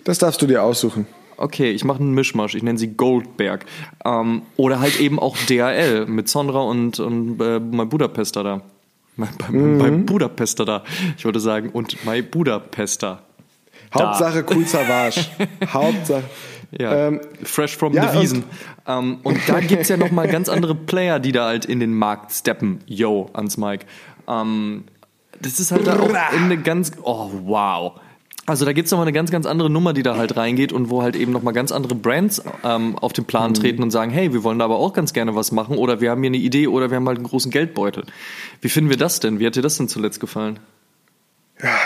Das darfst du dir aussuchen. Okay, ich mache einen Mischmasch, ich nenne sie Goldberg. Ähm, oder halt eben auch DHL mit Sonra und, und äh, mein Budapester da. Mein, mein, mein Budapester da. Ich wollte sagen, und mein Budapester. Hauptsache cool Savage. Hauptsache. Ja, Ähm, fresh from ja, the Wiesen. Ähm, und da gibt's ja nochmal ganz andere Player, die da halt in den Markt steppen. Yo, ans Mike. Ähm, das ist halt da auch eine ganz, oh wow. Also da gibt's noch mal eine ganz, ganz andere Nummer, die da halt reingeht und wo halt eben noch mal ganz andere Brands ähm, auf den Plan treten und sagen, hey, wir wollen da aber auch ganz gerne was machen oder wir haben hier eine Idee oder wir haben halt einen großen Geldbeutel. Wie finden wir das denn? Wie hat dir das denn zuletzt gefallen?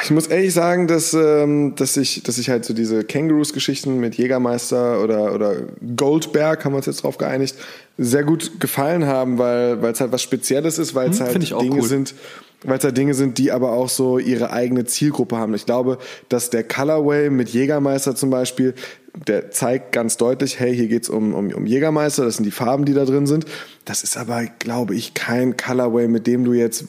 Ich muss ehrlich sagen, dass, ähm, dass, ich, dass ich halt so diese Kangaroos-Geschichten mit Jägermeister oder, oder Goldberg, haben wir uns jetzt drauf geeinigt, sehr gut gefallen haben, weil weil es halt was Spezielles ist, weil es Hm, halt Dinge cool. sind, weil es halt Dinge sind, die aber auch so ihre eigene Zielgruppe haben. Ich glaube, dass der Colorway mit Jägermeister zum Beispiel, der zeigt ganz deutlich, hey, hier geht's um, um, um Jägermeister, das sind die Farben, die da drin sind. Das ist aber, glaube ich, kein Colorway, mit dem du jetzt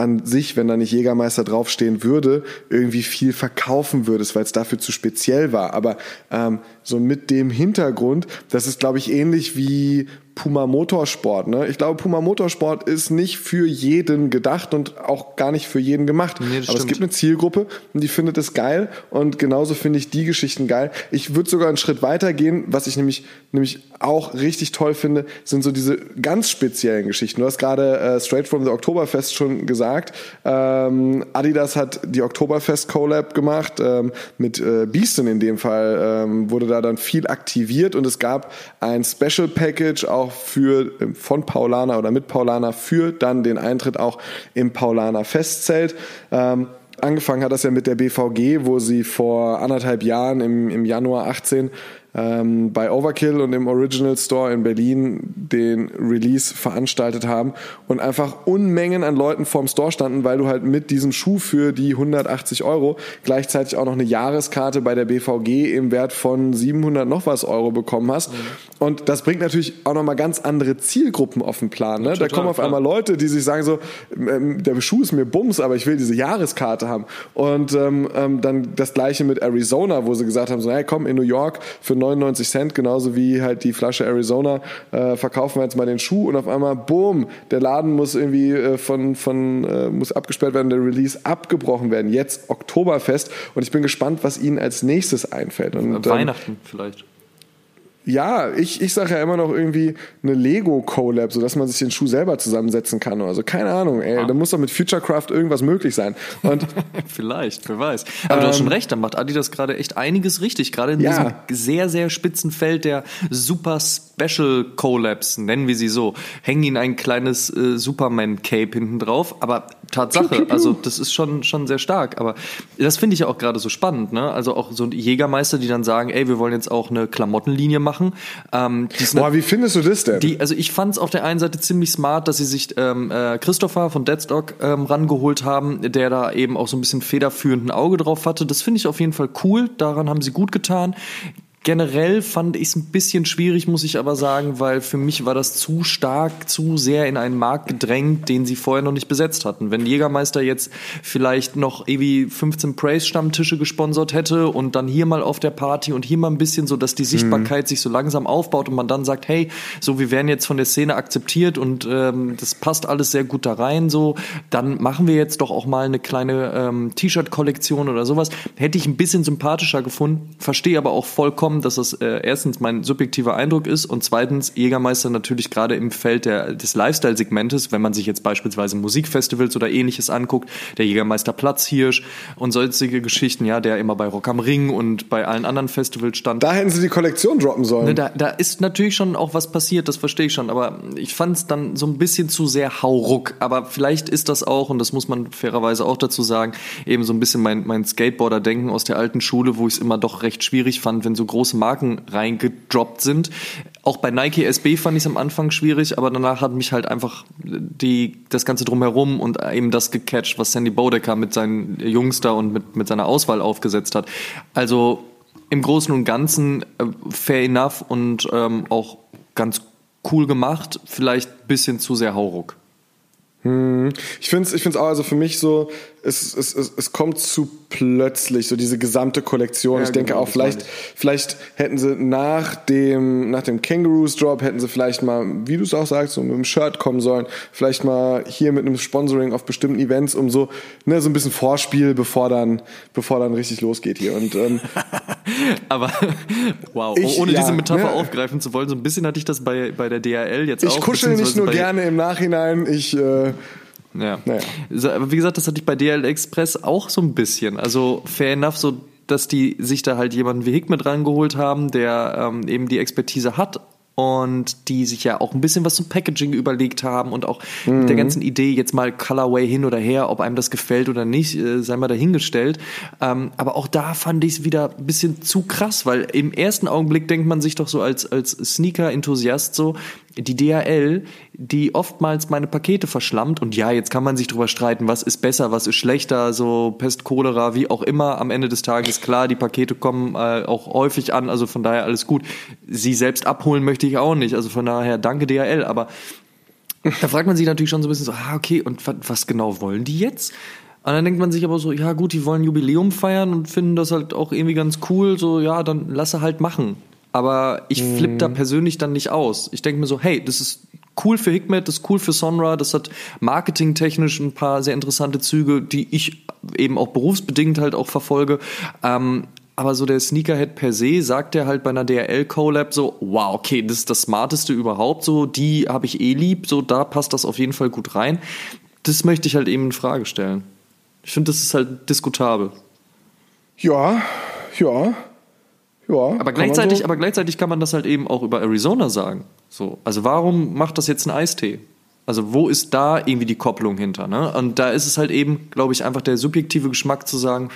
an sich, wenn da nicht Jägermeister draufstehen würde, irgendwie viel verkaufen würdest, weil es dafür zu speziell war. Aber ähm, so mit dem Hintergrund, das ist, glaube ich, ähnlich wie Puma Motorsport. Ne? Ich glaube, Puma Motorsport ist nicht für jeden gedacht und auch gar nicht für jeden gemacht. Nee, Aber es stimmt. gibt eine Zielgruppe und die findet es geil und genauso finde ich die Geschichten geil. Ich würde sogar einen Schritt weiter gehen, was ich nämlich, nämlich auch richtig toll finde, sind so diese ganz speziellen Geschichten. Du hast gerade äh, Straight from the Oktoberfest schon gesagt. Ähm, Adidas hat die Oktoberfest Collab gemacht ähm, mit äh, Beaston in dem Fall ähm, wurde da dann viel aktiviert und es gab ein Special Package auch für ähm, von Paulana oder mit Paulana für dann den Eintritt auch im Paulana Festzelt. Ähm, Angefangen hat das ja mit der BVG, wo sie vor anderthalb Jahren im, im Januar 18 ähm, bei Overkill und im Original Store in Berlin den Release veranstaltet haben und einfach Unmengen an Leuten vorm Store standen, weil du halt mit diesem Schuh für die 180 Euro gleichzeitig auch noch eine Jahreskarte bei der BVG im Wert von 700 noch was Euro bekommen hast. Mhm. Und das bringt natürlich auch nochmal ganz andere Zielgruppen auf den Plan. Ne? Ja, da kommen auf einmal Leute, die sich sagen so, ähm, der Schuh ist mir Bums, aber ich will diese Jahreskarte haben. Und ähm, ähm, dann das gleiche mit Arizona, wo sie gesagt haben, so, hey komm, in New York für 99 Cent, genauso wie halt die Flasche Arizona, äh, verkaufen wir jetzt mal den Schuh und auf einmal, boom, der Laden muss irgendwie äh, von, von äh, muss abgesperrt werden, der Release abgebrochen werden. Jetzt Oktoberfest und ich bin gespannt, was ihnen als nächstes einfällt. Und, Weihnachten ähm, vielleicht. Ja, ich, ich sage ja immer noch irgendwie eine Lego-Collab, sodass man sich den Schuh selber zusammensetzen kann oder so. Keine Ahnung, ey. Ah. Da muss doch mit Futurecraft irgendwas möglich sein. Und Vielleicht, wer weiß. Aber ähm, du hast schon ähm, recht, da macht Adidas gerade echt einiges richtig. Gerade in ja. diesem sehr, sehr spitzen Feld der Super Special Collabs, nennen wir sie so. Hängen ihnen ein kleines äh, Superman-Cape hinten drauf. Aber Tatsache, also das ist schon, schon sehr stark. Aber das finde ich ja auch gerade so spannend, ne? Also auch so Jägermeister, die dann sagen, ey, wir wollen jetzt auch eine Klamottenlinie machen. Ähm, Boah, wie findest du das denn? Die, also ich fand es auf der einen Seite ziemlich smart, dass sie sich ähm, äh, Christopher von Deadstock ähm, rangeholt haben, der da eben auch so ein bisschen federführend ein Auge drauf hatte. Das finde ich auf jeden Fall cool. Daran haben sie gut getan. Generell fand ich es ein bisschen schwierig, muss ich aber sagen, weil für mich war das zu stark, zu sehr in einen Markt gedrängt, den sie vorher noch nicht besetzt hatten. Wenn Jägermeister jetzt vielleicht noch irgendwie 15 Praise-Stammtische gesponsert hätte und dann hier mal auf der Party und hier mal ein bisschen so, dass die Sichtbarkeit mhm. sich so langsam aufbaut und man dann sagt, hey, so wir werden jetzt von der Szene akzeptiert und ähm, das passt alles sehr gut da rein, so dann machen wir jetzt doch auch mal eine kleine ähm, T-Shirt-Kollektion oder sowas. Hätte ich ein bisschen sympathischer gefunden, verstehe aber auch vollkommen kommen, dass das äh, erstens mein subjektiver Eindruck ist und zweitens Jägermeister natürlich gerade im Feld der, des Lifestyle-Segmentes, wenn man sich jetzt beispielsweise Musikfestivals oder ähnliches anguckt, der Jägermeister Platzhirsch und solche Geschichten, ja, der immer bei Rock am Ring und bei allen anderen Festivals stand. Da hätten sie die Kollektion droppen sollen. Ne, da, da ist natürlich schon auch was passiert, das verstehe ich schon, aber ich fand es dann so ein bisschen zu sehr hauruck. Aber vielleicht ist das auch, und das muss man fairerweise auch dazu sagen, eben so ein bisschen mein, mein Skateboarder-Denken aus der alten Schule, wo ich es immer doch recht schwierig fand, wenn so große große Marken reingedroppt sind. Auch bei Nike SB fand ich es am Anfang schwierig, aber danach hat mich halt einfach die, das Ganze drumherum und eben das gecatcht, was Sandy Bodecker mit seinen Jungs da und mit, mit seiner Auswahl aufgesetzt hat. Also im Großen und Ganzen äh, fair enough und ähm, auch ganz cool gemacht, vielleicht ein bisschen zu sehr Hauruck. Hm. Ich finde es ich find's auch, also für mich so, es, es, es, es kommt zu plötzlich, so diese gesamte Kollektion. Ja, ich denke genau, auch, vielleicht, vielleicht hätten sie nach dem, nach dem Kangaroos Drop, hätten sie vielleicht mal, wie du es auch sagst, so mit einem Shirt kommen sollen. Vielleicht mal hier mit einem Sponsoring auf bestimmten Events, um so, ne, so ein bisschen Vorspiel, bevor dann, bevor dann richtig losgeht hier. Und, ähm, Aber, wow, ich, ohne ja, diese Metapher ne? aufgreifen zu wollen, so ein bisschen hatte ich das bei, bei der DRL jetzt ich auch. Ich kuschel nicht nur gerne im Nachhinein, ich, äh, ja. Naja. Aber wie gesagt, das hatte ich bei DL Express auch so ein bisschen. Also fair enough, so dass die sich da halt jemanden wie Hick mit rangeholt haben, der ähm, eben die Expertise hat und die sich ja auch ein bisschen was zum Packaging überlegt haben und auch mhm. mit der mhm. ganzen Idee jetzt mal Colorway hin oder her, ob einem das gefällt oder nicht, äh, sei mal dahingestellt. Ähm, aber auch da fand ich es wieder ein bisschen zu krass, weil im ersten Augenblick denkt man sich doch so als, als Sneaker-Enthusiast so, die DHL, die oftmals meine Pakete verschlammt und ja, jetzt kann man sich drüber streiten, was ist besser, was ist schlechter, so Pest, Cholera, wie auch immer. Am Ende des Tages klar, die Pakete kommen äh, auch häufig an, also von daher alles gut. Sie selbst abholen möchte ich auch nicht, also von daher danke DHL, aber da fragt man sich natürlich schon so ein bisschen so, ah, okay, und was genau wollen die jetzt? Und dann denkt man sich aber so, ja gut, die wollen Jubiläum feiern und finden das halt auch irgendwie ganz cool, so ja, dann lasse halt machen aber ich mhm. flippe da persönlich dann nicht aus. Ich denke mir so, hey, das ist cool für Hikmet, das ist cool für Sonra, das hat marketingtechnisch ein paar sehr interessante Züge, die ich eben auch berufsbedingt halt auch verfolge. Ähm, aber so der Sneakerhead per se sagt er halt bei einer DRL Collab so, wow, okay, das ist das smarteste überhaupt, so die habe ich eh lieb, so da passt das auf jeden Fall gut rein. Das möchte ich halt eben in Frage stellen. Ich finde, das ist halt diskutabel. Ja, ja. Ja, aber gleichzeitig, so. aber gleichzeitig kann man das halt eben auch über Arizona sagen. So, also warum macht das jetzt ein Eistee? Also wo ist da irgendwie die Kopplung hinter? Ne? Und da ist es halt eben, glaube ich, einfach der subjektive Geschmack zu sagen,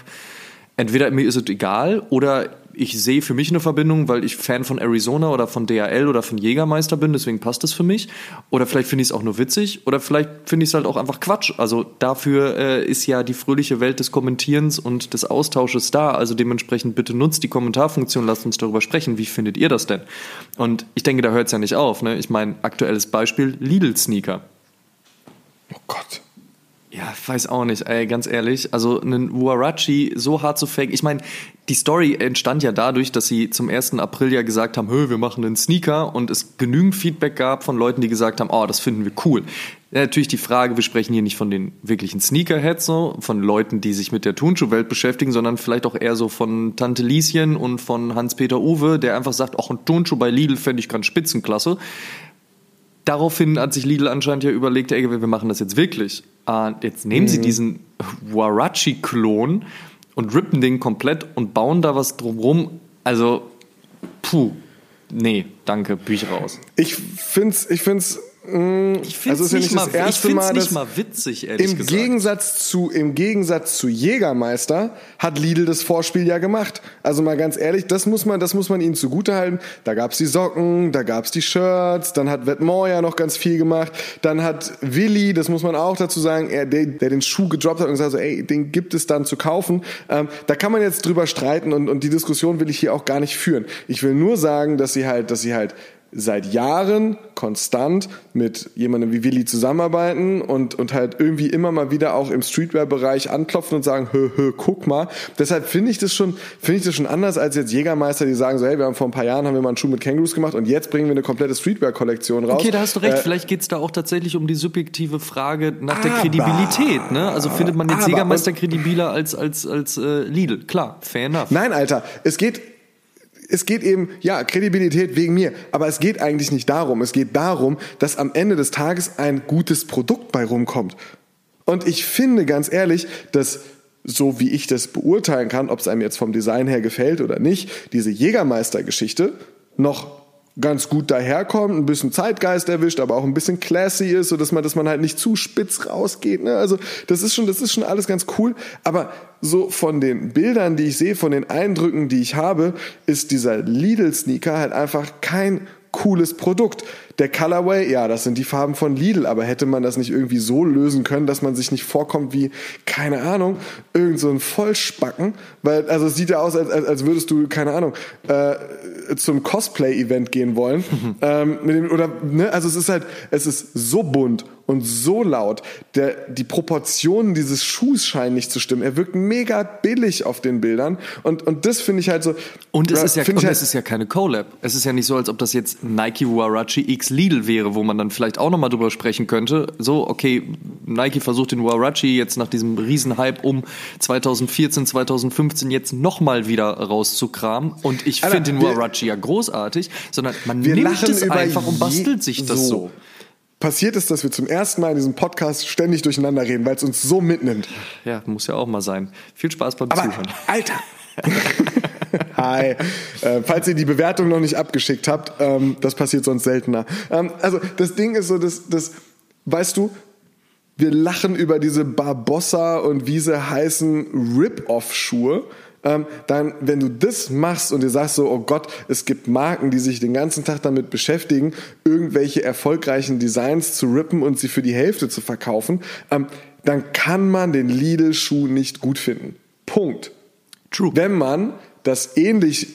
entweder mir ist es egal oder ich sehe für mich eine Verbindung, weil ich Fan von Arizona oder von DHL oder von Jägermeister bin, deswegen passt das für mich. Oder vielleicht finde ich es auch nur witzig oder vielleicht finde ich es halt auch einfach Quatsch. Also dafür äh, ist ja die fröhliche Welt des Kommentierens und des Austausches da. Also dementsprechend bitte nutzt die Kommentarfunktion, lasst uns darüber sprechen. Wie findet ihr das denn? Und ich denke, da hört es ja nicht auf. Ne? Ich meine, aktuelles Beispiel, Lidl-Sneaker. Oh Gott. Ja, weiß auch nicht, ey, ganz ehrlich. Also einen Warachi so hart zu fake. Ich meine, die Story entstand ja dadurch, dass sie zum 1. April ja gesagt haben, Hö, wir machen einen Sneaker und es genügend Feedback gab von Leuten, die gesagt haben, oh, das finden wir cool. Ja, natürlich die Frage, wir sprechen hier nicht von den wirklichen Sneakerheads, so, von Leuten, die sich mit der Turnschuhwelt beschäftigen, sondern vielleicht auch eher so von Tante Lieschen und von Hans-Peter Uwe, der einfach sagt, auch ein Turnschuh bei Lidl fände ich ganz spitzenklasse. Daraufhin hat sich Lidl anscheinend ja überlegt, ey, wir machen das jetzt wirklich. Äh, jetzt nehmen mhm. sie diesen Warachi-Klon und rippen den komplett und bauen da was drumrum. Also, puh, nee, danke, Bücher raus. Ich find's, ich find's ich finde also es ja nicht, mal, das erste Mal, nicht mal witzig, ehrlich im gesagt. Gegensatz zu, Im Gegensatz zu Jägermeister hat Lidl das Vorspiel ja gemacht. Also mal ganz ehrlich, das muss man, das muss man ihnen zugutehalten. Da gab's die Socken, da gab's die Shirts, dann hat Vetements ja noch ganz viel gemacht. Dann hat Willi, das muss man auch dazu sagen, er, der, der den Schuh gedroppt hat und gesagt so, ey, den gibt es dann zu kaufen. Ähm, da kann man jetzt drüber streiten und, und die Diskussion will ich hier auch gar nicht führen. Ich will nur sagen, dass sie halt, dass sie halt seit Jahren konstant mit jemandem wie Willi zusammenarbeiten und, und halt irgendwie immer mal wieder auch im Streetwear-Bereich anklopfen und sagen, hö, hö, guck mal. Deshalb finde ich das schon, finde ich das schon anders als jetzt Jägermeister, die sagen so, hey, wir haben vor ein paar Jahren haben wir mal einen Schuh mit Kängurus gemacht und jetzt bringen wir eine komplette Streetwear-Kollektion raus. Okay, da hast du recht. Äh, Vielleicht geht's da auch tatsächlich um die subjektive Frage nach der Kredibilität. Ne? Also findet man jetzt aber, Jägermeister kredibiler als, als, als äh, Lidl. Klar, fair enough. Nein, Alter, es geht es geht eben, ja, Kredibilität wegen mir, aber es geht eigentlich nicht darum. Es geht darum, dass am Ende des Tages ein gutes Produkt bei rumkommt. Und ich finde ganz ehrlich, dass so wie ich das beurteilen kann, ob es einem jetzt vom Design her gefällt oder nicht, diese Jägermeister-Geschichte noch ganz gut daherkommt, ein bisschen Zeitgeist erwischt, aber auch ein bisschen classy ist, so dass man, dass man halt nicht zu spitz rausgeht. Ne? Also das ist schon, das ist schon alles ganz cool. Aber so von den Bildern, die ich sehe, von den Eindrücken, die ich habe, ist dieser Lidl-Sneaker halt einfach kein cooles Produkt. Der Colorway, ja, das sind die Farben von Lidl, aber hätte man das nicht irgendwie so lösen können, dass man sich nicht vorkommt wie, keine Ahnung, irgend so ein Vollspacken? Weil, also es sieht ja aus, als, als, würdest du, keine Ahnung, äh, zum Cosplay-Event gehen wollen. ähm, mit dem, oder, ne, also es ist halt, es ist so bunt und so laut. Der, die Proportionen dieses Schuhs scheinen nicht zu stimmen. Er wirkt mega billig auf den Bildern und, und das finde ich halt so. Und es ist ja, und halt, es ist ja keine Collab. Es ist ja nicht so, als ob das jetzt Nike Warachi X Lidl wäre, wo man dann vielleicht auch nochmal drüber sprechen könnte. So, okay, Nike versucht den Warachi jetzt nach diesem Riesenhype um 2014, 2015 jetzt nochmal wieder rauszukramen. Und ich finde den Warachi ja großartig, sondern man nimmt es einfach und bastelt sich das so. so passiert ist, dass wir zum ersten Mal in diesem Podcast ständig durcheinander reden, weil es uns so mitnimmt. Ja, muss ja auch mal sein. Viel Spaß beim Aber, Zuhören. Alter! Hi. Äh, falls ihr die Bewertung noch nicht abgeschickt habt, ähm, das passiert sonst seltener. Ähm, also das Ding ist so, dass, das, weißt du, wir lachen über diese Barbossa und wie sie heißen Rip-Off-Schuhe ähm, dann, wenn du das machst und dir sagst so, oh Gott, es gibt Marken, die sich den ganzen Tag damit beschäftigen, irgendwelche erfolgreichen Designs zu rippen und sie für die Hälfte zu verkaufen, ähm, dann kann man den Lidl-Schuh nicht gut finden. Punkt. True. Wenn man das ähnlich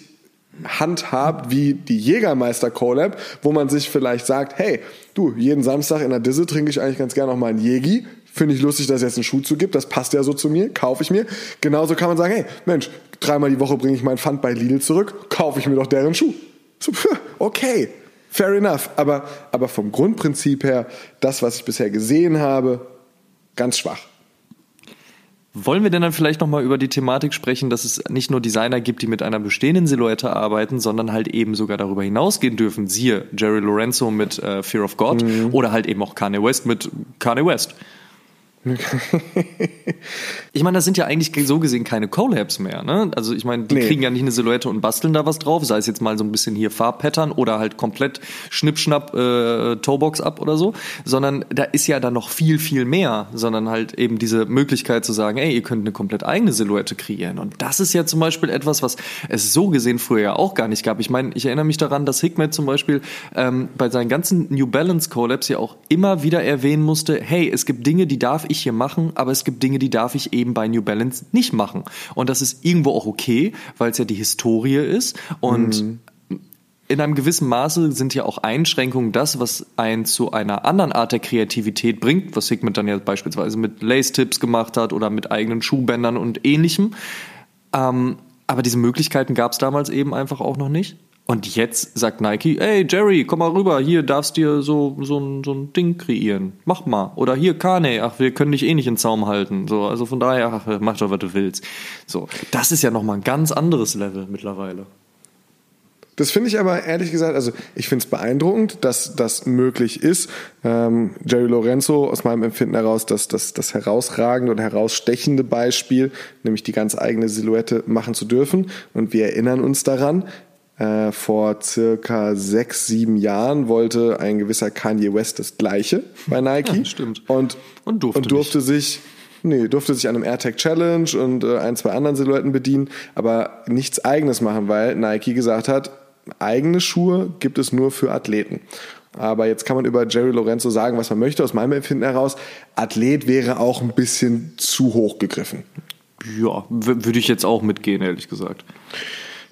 handhabt wie die Jägermeister Collab, wo man sich vielleicht sagt, hey, du, jeden Samstag in der Disse trinke ich eigentlich ganz gerne noch mal einen Jägi, Finde ich lustig, dass es jetzt einen Schuh zu gibt. Das passt ja so zu mir. Kaufe ich mir. Genauso kann man sagen, hey, Mensch, dreimal die Woche bringe ich meinen Pfand bei Lidl zurück. Kaufe ich mir doch deren Schuh. So, okay. Fair enough. Aber, aber vom Grundprinzip her, das, was ich bisher gesehen habe, ganz schwach. Wollen wir denn dann vielleicht nochmal über die Thematik sprechen, dass es nicht nur Designer gibt, die mit einer bestehenden Silhouette arbeiten, sondern halt eben sogar darüber hinausgehen dürfen? Siehe Jerry Lorenzo mit äh, Fear of God mhm. oder halt eben auch Kanye West mit Kanye West. ich meine, das sind ja eigentlich so gesehen keine Collabs mehr. Ne? Also ich meine, die nee. kriegen ja nicht eine Silhouette und basteln da was drauf, sei es jetzt mal so ein bisschen hier Farbpattern oder halt komplett Schnippschnapp äh, Toebox ab oder so, sondern da ist ja dann noch viel, viel mehr, sondern halt eben diese Möglichkeit zu sagen, ey, ihr könnt eine komplett eigene Silhouette kreieren. Und das ist ja zum Beispiel etwas, was es so gesehen früher ja auch gar nicht gab. Ich meine, ich erinnere mich daran, dass Hikmet zum Beispiel ähm, bei seinen ganzen New Balance Collabs ja auch immer wieder erwähnen musste, hey, es gibt Dinge, die darf ich hier machen, aber es gibt Dinge, die darf ich eben bei New Balance nicht machen. Und das ist irgendwo auch okay, weil es ja die Historie ist und mhm in einem gewissen Maße sind ja auch Einschränkungen das, was einen zu einer anderen Art der Kreativität bringt, was Sigmund dann ja beispielsweise mit Lace-Tips gemacht hat oder mit eigenen Schuhbändern und ähnlichem. Ähm, aber diese Möglichkeiten gab es damals eben einfach auch noch nicht. Und jetzt sagt Nike, ey Jerry, komm mal rüber, hier darfst dir so, so, ein, so ein Ding kreieren. Mach mal. Oder hier Kane, ach, wir können dich eh nicht in Zaum halten. So, also von daher, ach, mach doch, was du willst. So, das ist ja nochmal ein ganz anderes Level mittlerweile. Das finde ich aber ehrlich gesagt, also ich finde es beeindruckend, dass das möglich ist. Ähm, Jerry Lorenzo aus meinem Empfinden heraus das, das, das herausragende und herausstechende Beispiel, nämlich die ganz eigene Silhouette machen zu dürfen. Und wir erinnern uns daran, äh, vor circa sechs, sieben Jahren wollte ein gewisser Kanye West das Gleiche bei Nike. Ja, stimmt. Und, und durfte, und durfte sich Nee, durfte sich an einem AirTag Challenge und äh, ein, zwei anderen Silhouetten bedienen, aber nichts eigenes machen, weil Nike gesagt hat, eigene Schuhe gibt es nur für Athleten. Aber jetzt kann man über Jerry Lorenzo sagen, was man möchte. Aus meinem Empfinden heraus, Athlet wäre auch ein bisschen zu hoch gegriffen. Ja, würde ich jetzt auch mitgehen, ehrlich gesagt.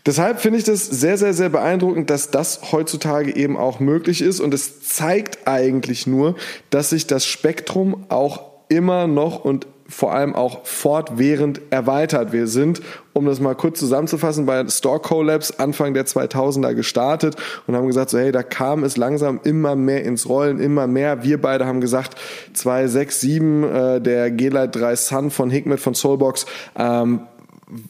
Deshalb finde ich das sehr, sehr, sehr beeindruckend, dass das heutzutage eben auch möglich ist. Und es zeigt eigentlich nur, dass sich das Spektrum auch immer noch und vor allem auch fortwährend erweitert. Wir sind, um das mal kurz zusammenzufassen, bei Store Collabs Anfang der 2000er gestartet und haben gesagt, so hey, da kam es langsam immer mehr ins Rollen, immer mehr. Wir beide haben gesagt, 267, äh, der G-Lite 3 Sun von Hikmet von Soulbox, ähm,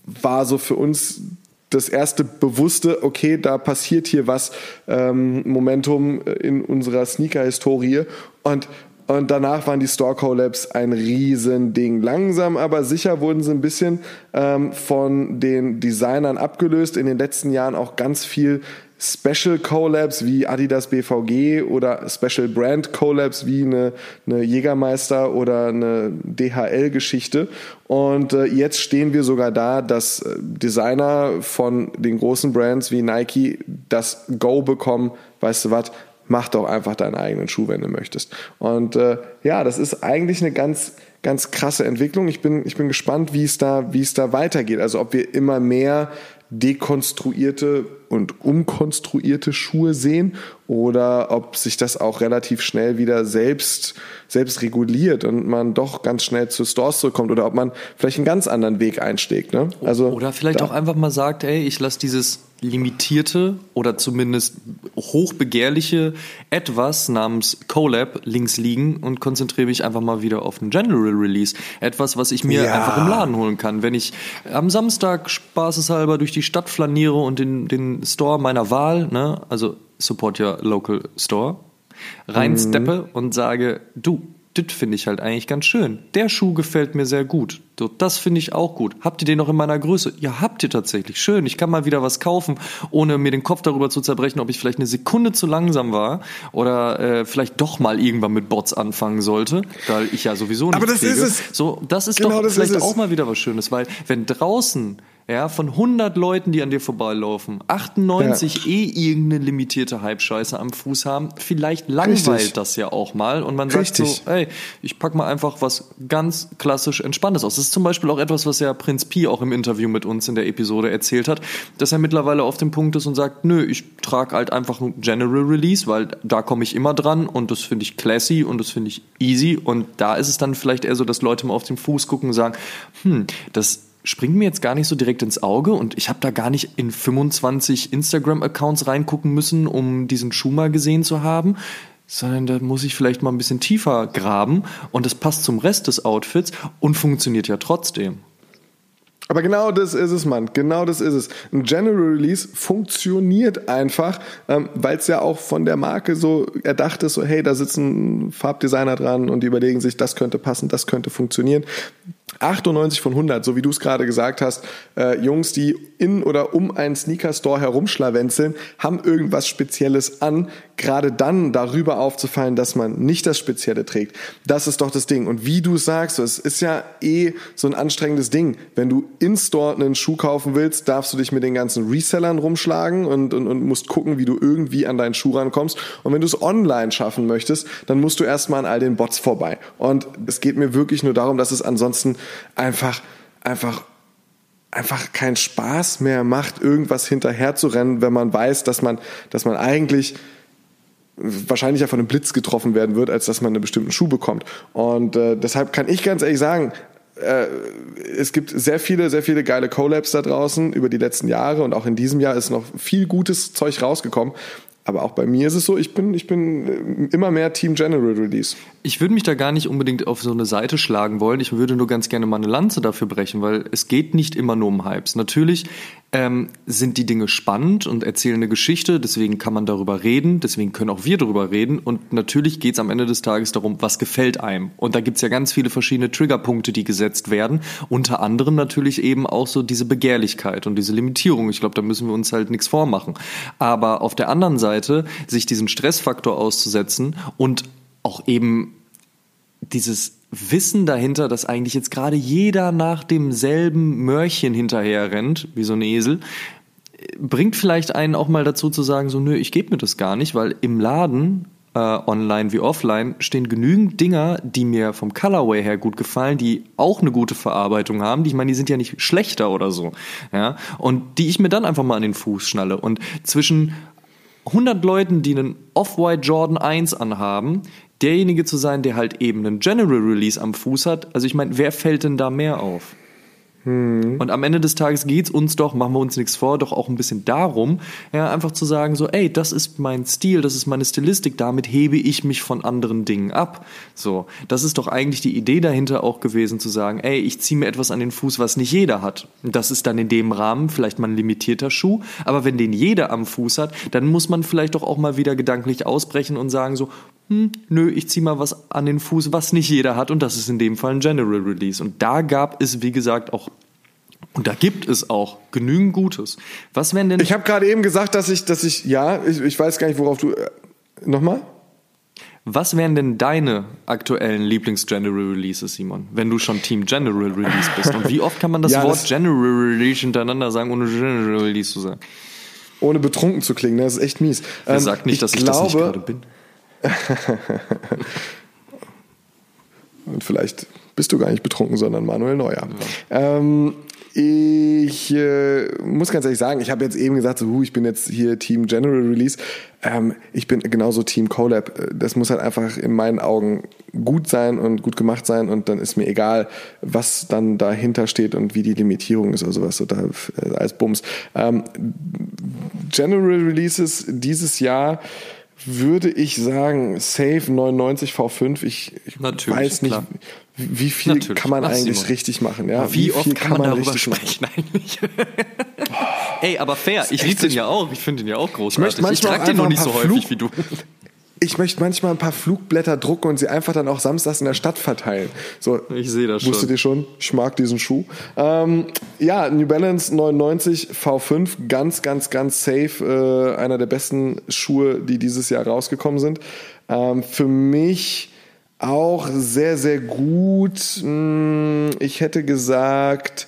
war so für uns das erste bewusste, okay, da passiert hier was, ähm, Momentum in unserer Sneaker-Historie. Und und danach waren die Store Collabs ein Riesending. Langsam aber sicher wurden sie ein bisschen ähm, von den Designern abgelöst. In den letzten Jahren auch ganz viel Special Collabs wie Adidas BVG oder Special Brand Collabs wie eine, eine Jägermeister oder eine DHL-Geschichte. Und äh, jetzt stehen wir sogar da, dass äh, Designer von den großen Brands wie Nike das Go bekommen, weißt du was, mach doch einfach deinen eigenen Schuh, wenn du möchtest. Und äh, ja, das ist eigentlich eine ganz, ganz krasse Entwicklung. Ich bin, ich bin gespannt, wie es da, wie es da weitergeht. Also ob wir immer mehr dekonstruierte und umkonstruierte Schuhe sehen oder ob sich das auch relativ schnell wieder selbst, selbst reguliert und man doch ganz schnell zu Stores zurückkommt oder ob man vielleicht einen ganz anderen Weg einschlägt. Ne? Also, oder vielleicht auch einfach mal sagt, ey, ich lasse dieses limitierte oder zumindest hochbegehrliche etwas namens Colab links liegen und konzentriere mich einfach mal wieder auf den General Release. Etwas, was ich mir ja. einfach im Laden holen kann. Wenn ich am Samstag spaßeshalber durch die Stadt flaniere und in den Store meiner Wahl, ne, also support your local store, reinsteppe mhm. und sage, du, das finde ich halt eigentlich ganz schön. Der Schuh gefällt mir sehr gut. Das finde ich auch gut. Habt ihr den noch in meiner Größe? Ja, habt ihr tatsächlich. Schön. Ich kann mal wieder was kaufen, ohne mir den Kopf darüber zu zerbrechen, ob ich vielleicht eine Sekunde zu langsam war oder äh, vielleicht doch mal irgendwann mit Bots anfangen sollte, weil ich ja sowieso nicht Aber das kriege. ist es. So, das ist genau doch das vielleicht ist auch mal wieder was Schönes, weil wenn draußen ja, von 100 Leuten, die an dir vorbeilaufen, 98 ja. eh irgendeine limitierte Hype-Scheiße am Fuß haben, vielleicht langweilt Richtig. das ja auch mal und man Richtig. sagt so, ey, ich pack mal einfach was ganz klassisch Entspanntes aus. Das ist zum Beispiel auch etwas, was ja Prinz Pi auch im Interview mit uns in der Episode erzählt hat, dass er mittlerweile auf dem Punkt ist und sagt, nö, ich trage halt einfach ein General Release, weil da komme ich immer dran und das finde ich classy und das finde ich easy und da ist es dann vielleicht eher so, dass Leute mal auf den Fuß gucken und sagen, hm, das springt mir jetzt gar nicht so direkt ins Auge und ich habe da gar nicht in 25 Instagram-Accounts reingucken müssen, um diesen Schuh mal gesehen zu haben, sondern da muss ich vielleicht mal ein bisschen tiefer graben und das passt zum Rest des Outfits und funktioniert ja trotzdem. Aber genau das ist es, Mann. Genau das ist es. Ein General Release funktioniert einfach, ähm, weil es ja auch von der Marke so erdacht ist, so hey, da sitzen Farbdesigner dran und die überlegen sich, das könnte passen, das könnte funktionieren. 98 von 100, so wie du es gerade gesagt hast, äh, Jungs, die in oder um einen Sneaker-Store herumschlawenzeln, haben irgendwas Spezielles an. Gerade dann darüber aufzufallen, dass man nicht das Spezielle trägt. Das ist doch das Ding. Und wie du sagst, es ist ja eh so ein anstrengendes Ding. Wenn du in-Store einen Schuh kaufen willst, darfst du dich mit den ganzen Resellern rumschlagen und, und, und musst gucken, wie du irgendwie an deinen Schuh rankommst. Und wenn du es online schaffen möchtest, dann musst du erstmal an all den Bots vorbei. Und es geht mir wirklich nur darum, dass es ansonsten einfach, einfach einfach keinen Spaß mehr macht, irgendwas hinterher zu rennen, wenn man weiß, dass man, dass man eigentlich wahrscheinlicher von einem Blitz getroffen werden wird, als dass man einen bestimmten Schuh bekommt. Und äh, deshalb kann ich ganz ehrlich sagen, äh, es gibt sehr viele, sehr viele geile Collabs da draußen über die letzten Jahre und auch in diesem Jahr ist noch viel gutes Zeug rausgekommen. Aber auch bei mir ist es so, ich bin, ich bin immer mehr Team General Release. Ich würde mich da gar nicht unbedingt auf so eine Seite schlagen wollen. Ich würde nur ganz gerne mal eine Lanze dafür brechen, weil es geht nicht immer nur um Hypes. Natürlich ähm, sind die Dinge spannend und erzählen eine Geschichte, deswegen kann man darüber reden, deswegen können auch wir darüber reden. Und natürlich geht es am Ende des Tages darum, was gefällt einem. Und da gibt es ja ganz viele verschiedene Triggerpunkte, die gesetzt werden. Unter anderem natürlich eben auch so diese Begehrlichkeit und diese Limitierung. Ich glaube, da müssen wir uns halt nichts vormachen. Aber auf der anderen Seite, sich diesen Stressfaktor auszusetzen und auch eben dieses Wissen dahinter, dass eigentlich jetzt gerade jeder nach demselben Mörchen hinterher rennt, wie so ein Esel, bringt vielleicht einen auch mal dazu zu sagen, so nö, ich gebe mir das gar nicht, weil im Laden, äh, online wie offline, stehen genügend Dinger, die mir vom Colorway her gut gefallen, die auch eine gute Verarbeitung haben, die ich meine, die sind ja nicht schlechter oder so, ja, und die ich mir dann einfach mal an den Fuß schnalle. Und zwischen 100 Leuten, die einen Off-White Jordan 1 anhaben, derjenige zu sein, der halt eben einen General Release am Fuß hat. Also ich meine, wer fällt denn da mehr auf? Hm. Und am Ende des Tages geht's uns doch, machen wir uns nichts vor, doch auch ein bisschen darum, ja, einfach zu sagen, so, ey, das ist mein Stil, das ist meine Stilistik, damit hebe ich mich von anderen Dingen ab. So, das ist doch eigentlich die Idee dahinter auch gewesen, zu sagen, ey, ich ziehe mir etwas an den Fuß, was nicht jeder hat. Das ist dann in dem Rahmen vielleicht mal ein limitierter Schuh, aber wenn den jeder am Fuß hat, dann muss man vielleicht doch auch mal wieder gedanklich ausbrechen und sagen so, hm, nö, ich zieh mal was an den Fuß, was nicht jeder hat und das ist in dem Fall ein General Release. Und da gab es, wie gesagt, auch und da gibt es auch genügend Gutes. Was wären denn? Ich habe gerade eben gesagt, dass ich, dass ich, ja, ich, ich weiß gar nicht, worauf du. Äh, Nochmal? Was wären denn deine aktuellen Lieblings-General Releases, Simon, wenn du schon Team General Release bist? Und wie oft kann man das ja, Wort das General Release hintereinander sagen, ohne General Release zu sagen? Ohne betrunken zu klingen, das ist echt mies. Wer ähm, sagt nicht, ich dass ich glaube, das nicht gerade bin? Und vielleicht bist du gar nicht betrunken, sondern Manuel Neuer. Ja. Ähm, ich äh, muss ganz ehrlich sagen, ich habe jetzt eben gesagt, so, uh, ich bin jetzt hier Team General Release. Ähm, ich bin genauso Team Collab. Das muss halt einfach in meinen Augen gut sein und gut gemacht sein und dann ist mir egal, was dann dahinter steht und wie die Limitierung ist oder sowas. Oder äh, als Bums. Ähm, General Releases dieses Jahr würde ich sagen, Safe 99 V5. Ich, ich weiß nicht, klar. wie viel Natürlich. kann man Ach, eigentlich richtig machen. Ja? Wie, wie oft kann man, man darüber sprechen machen? eigentlich? Ey, aber fair, ich liebe den ja auch. Ich finde den ja auch großartig. Ich, ich trage den noch nicht so häufig Flug wie du ich möchte manchmal ein paar Flugblätter drucken und sie einfach dann auch samstags in der Stadt verteilen. So, ich sehe das schon. Wusstet ihr schon? Ich mag diesen Schuh. Ähm, ja, New Balance 99 V5, ganz, ganz, ganz safe. Äh, einer der besten Schuhe, die dieses Jahr rausgekommen sind. Ähm, für mich auch sehr, sehr gut. Hm, ich hätte gesagt,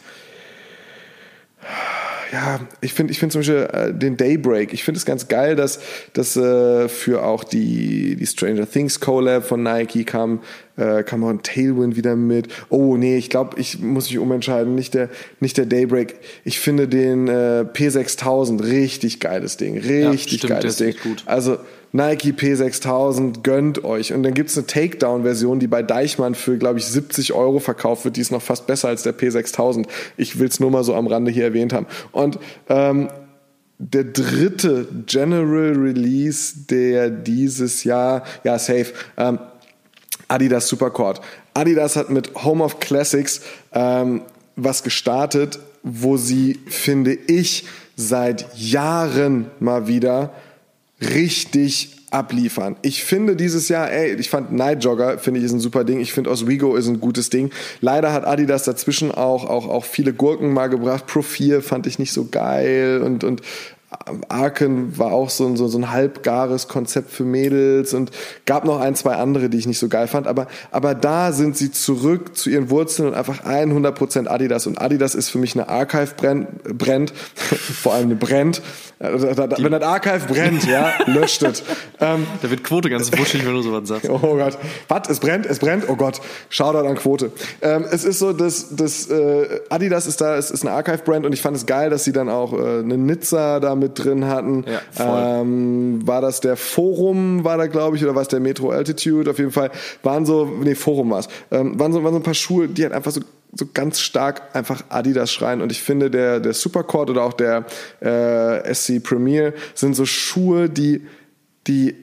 ja, ich finde ich finde zum Beispiel äh, den Daybreak, ich finde es ganz geil, dass, dass äh, für auch die, die Stranger Things Collab von Nike kam, äh, kam auch ein Tailwind wieder mit. Oh nee, ich glaube, ich muss mich umentscheiden, nicht der, nicht der Daybreak. Ich finde den äh, P6000 richtig geiles Ding, richtig ja, stimmt, geiles Ding. Gut. Also Nike P6000, gönnt euch. Und dann gibt's eine Takedown-Version, die bei Deichmann für, glaube ich, 70 Euro verkauft wird. Die ist noch fast besser als der P6000. Ich will's nur mal so am Rande hier erwähnt haben. Und ähm, der dritte General Release, der dieses Jahr, ja, safe, ähm, Adidas Supercord. Adidas hat mit Home of Classics ähm, was gestartet, wo sie, finde ich, seit Jahren mal wieder richtig abliefern. Ich finde dieses Jahr, ey, ich fand Night Jogger, finde ich, ist ein super Ding. Ich finde Oswego ist ein gutes Ding. Leider hat Adidas dazwischen auch, auch, auch viele Gurken mal gebracht. Pro 4 fand ich nicht so geil und, und Arken war auch so ein, so, so ein halbgares Konzept für Mädels und gab noch ein, zwei andere, die ich nicht so geil fand. Aber, aber da sind sie zurück zu ihren Wurzeln und einfach 100% Adidas. Und Adidas ist für mich eine Archive-Brand, vor allem eine Brennt. Also wenn das Archive brennt, ja, löscht es. Ähm, da wird Quote ganz wuschig, wenn du sowas sagst. Oh Gott. Was? Es brennt, es brennt? Oh Gott. Shoutout an Quote. Ähm, es ist so, dass, dass äh, Adidas ist da, es ist eine Archive-Brand und ich fand es geil, dass sie dann auch äh, eine Nizza da mit drin hatten. Ja, ähm, war das der Forum, war da glaube ich, oder war es der Metro Altitude? Auf jeden Fall waren so, nee, Forum war es. Ähm, waren, so, waren so ein paar Schuhe, die halt einfach so so ganz stark einfach Adidas schreien. Und ich finde, der, der Supercord oder auch der äh, SC Premier sind so Schuhe, die, die